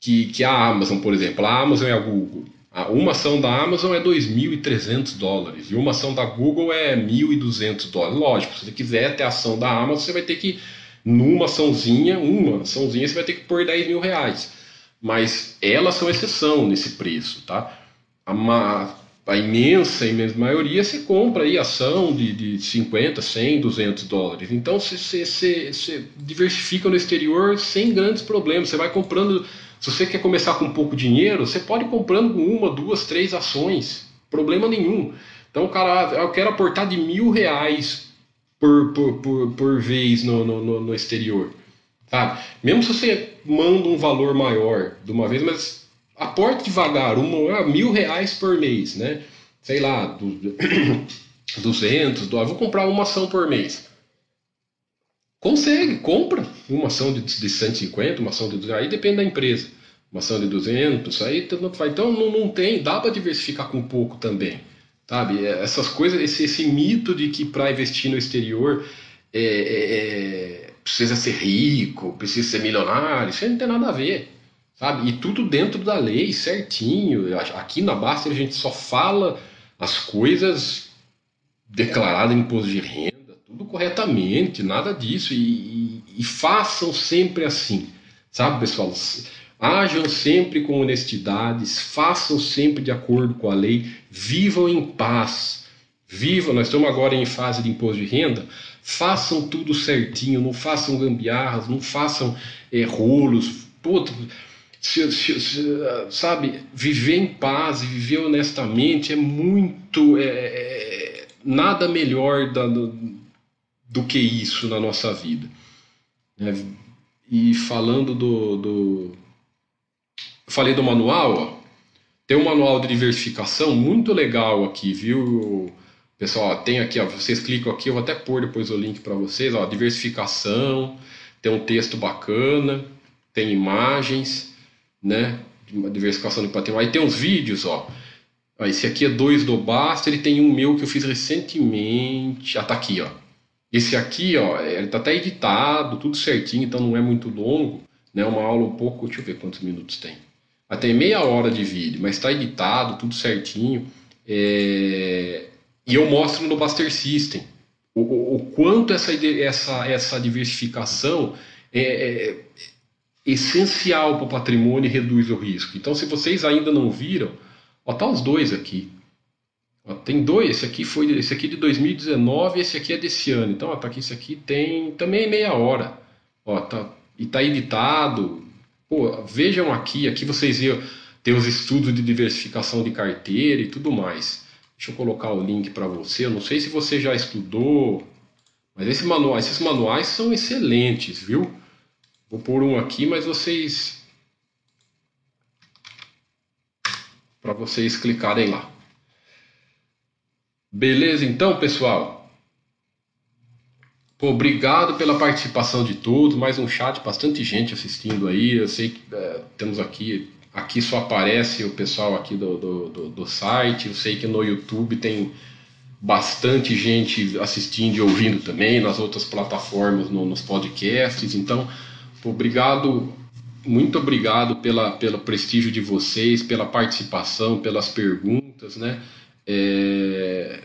que, que a Amazon, por exemplo, a Amazon e a Google, uma ação da Amazon é 2.300 dólares e uma ação da Google é 1.200 dólares. Lógico, se você quiser ter ação da Amazon, você vai ter que, numa açãozinha, uma açãozinha, você vai ter que pôr 10 mil reais. Mas elas são exceção nesse preço, tá? A, a imensa, imensa maioria você compra aí ação de, de 50, 100, 200 dólares. Então você, você, você, você diversifica no exterior sem grandes problemas. Você vai comprando se você quer começar com pouco dinheiro, você pode ir comprando com uma, duas, três ações, problema nenhum. Então, cara, eu quero aportar de mil reais por, por, por, por vez no, no, no exterior. Sabe? Mesmo se você manda um valor maior de uma vez, mas aporte devagar, uma, ah, mil reais por mês, né? Sei lá, 200 dólares, vou comprar uma ação por mês. Consegue, compra uma ação de, de 150, uma ação de 200, aí depende da empresa. Uma ação de 200, aí faz. Então não, não tem, dá para diversificar com pouco também. Sabe? É, essas coisas, esse, esse mito de que para investir no exterior é, é, é, precisa ser rico, precisa ser milionário, isso aí não tem nada a ver. Sabe? E tudo dentro da lei, certinho. Aqui na Basta a gente só fala as coisas declaradas em imposto de renda corretamente, nada disso. E, e façam sempre assim, sabe, pessoal? Ajam sempre com honestidade, façam sempre de acordo com a lei, vivam em paz. Vivam, nós estamos agora em fase de imposto de renda, façam tudo certinho, não façam gambiarras, não façam é, rolos. Se, se, se, sabe, viver em paz, viver honestamente é muito. É, é, nada melhor da, do, que isso na nossa vida. É, e falando do, do. Falei do manual, ó, tem um manual de diversificação muito legal aqui, viu? Pessoal, ó, tem aqui, ó, vocês clicam aqui, eu vou até pôr depois o link para vocês, ó, diversificação, tem um texto bacana, tem imagens, né? Diversificação de patrimônio. Aí tem uns vídeos, ó. ó esse aqui é dois do Basta, ele tem um meu que eu fiz recentemente. Ah, tá aqui, ó. Esse aqui, ó, ele tá até editado, tudo certinho, então não é muito longo, né? Uma aula um pouco, deixa eu ver quantos minutos tem. Até meia hora de vídeo, mas está editado, tudo certinho. É... E eu mostro no Buster System o, o, o quanto essa, essa, essa diversificação é, é essencial para o patrimônio e reduz o risco. Então, se vocês ainda não viram, ó, tá os dois aqui. Tem dois, esse aqui foi esse aqui de 2019 esse aqui é desse ano. Então, ó, tá aqui, esse aqui tem também meia hora. Ó, tá, e tá editado. Pô, vejam aqui, aqui vocês viram, tem os estudos de diversificação de carteira e tudo mais. Deixa eu colocar o link para você. Eu não sei se você já estudou, mas esse manual, esses manuais são excelentes, viu? Vou pôr um aqui, mas vocês. Para vocês clicarem lá. Beleza, então, pessoal? Pô, obrigado pela participação de todos. Mais um chat, bastante gente assistindo aí. Eu sei que é, temos aqui. Aqui só aparece o pessoal aqui do, do, do, do site. Eu sei que no YouTube tem bastante gente assistindo e ouvindo também, nas outras plataformas, no, nos podcasts. Então, Obrigado, muito obrigado pela, pelo prestígio de vocês, pela participação, pelas perguntas, né? É,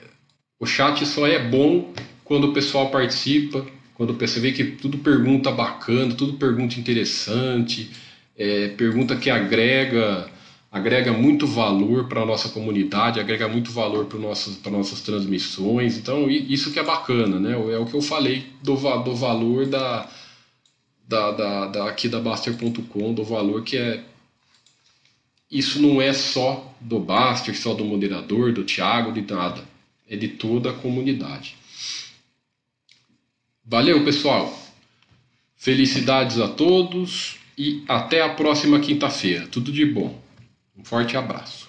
o chat só é bom quando o pessoal participa, quando você vê que tudo pergunta bacana, tudo pergunta interessante, é, pergunta que agrega agrega muito valor para a nossa comunidade, agrega muito valor para nossas, nossas transmissões. Então, isso que é bacana, né? É o que eu falei do, do valor da, da, da, da aqui da Baster.com, do valor que é. Isso não é só do Baster, só do moderador, do Thiago, de nada. É de toda a comunidade. Valeu, pessoal. Felicidades a todos e até a próxima quinta-feira. Tudo de bom. Um forte abraço.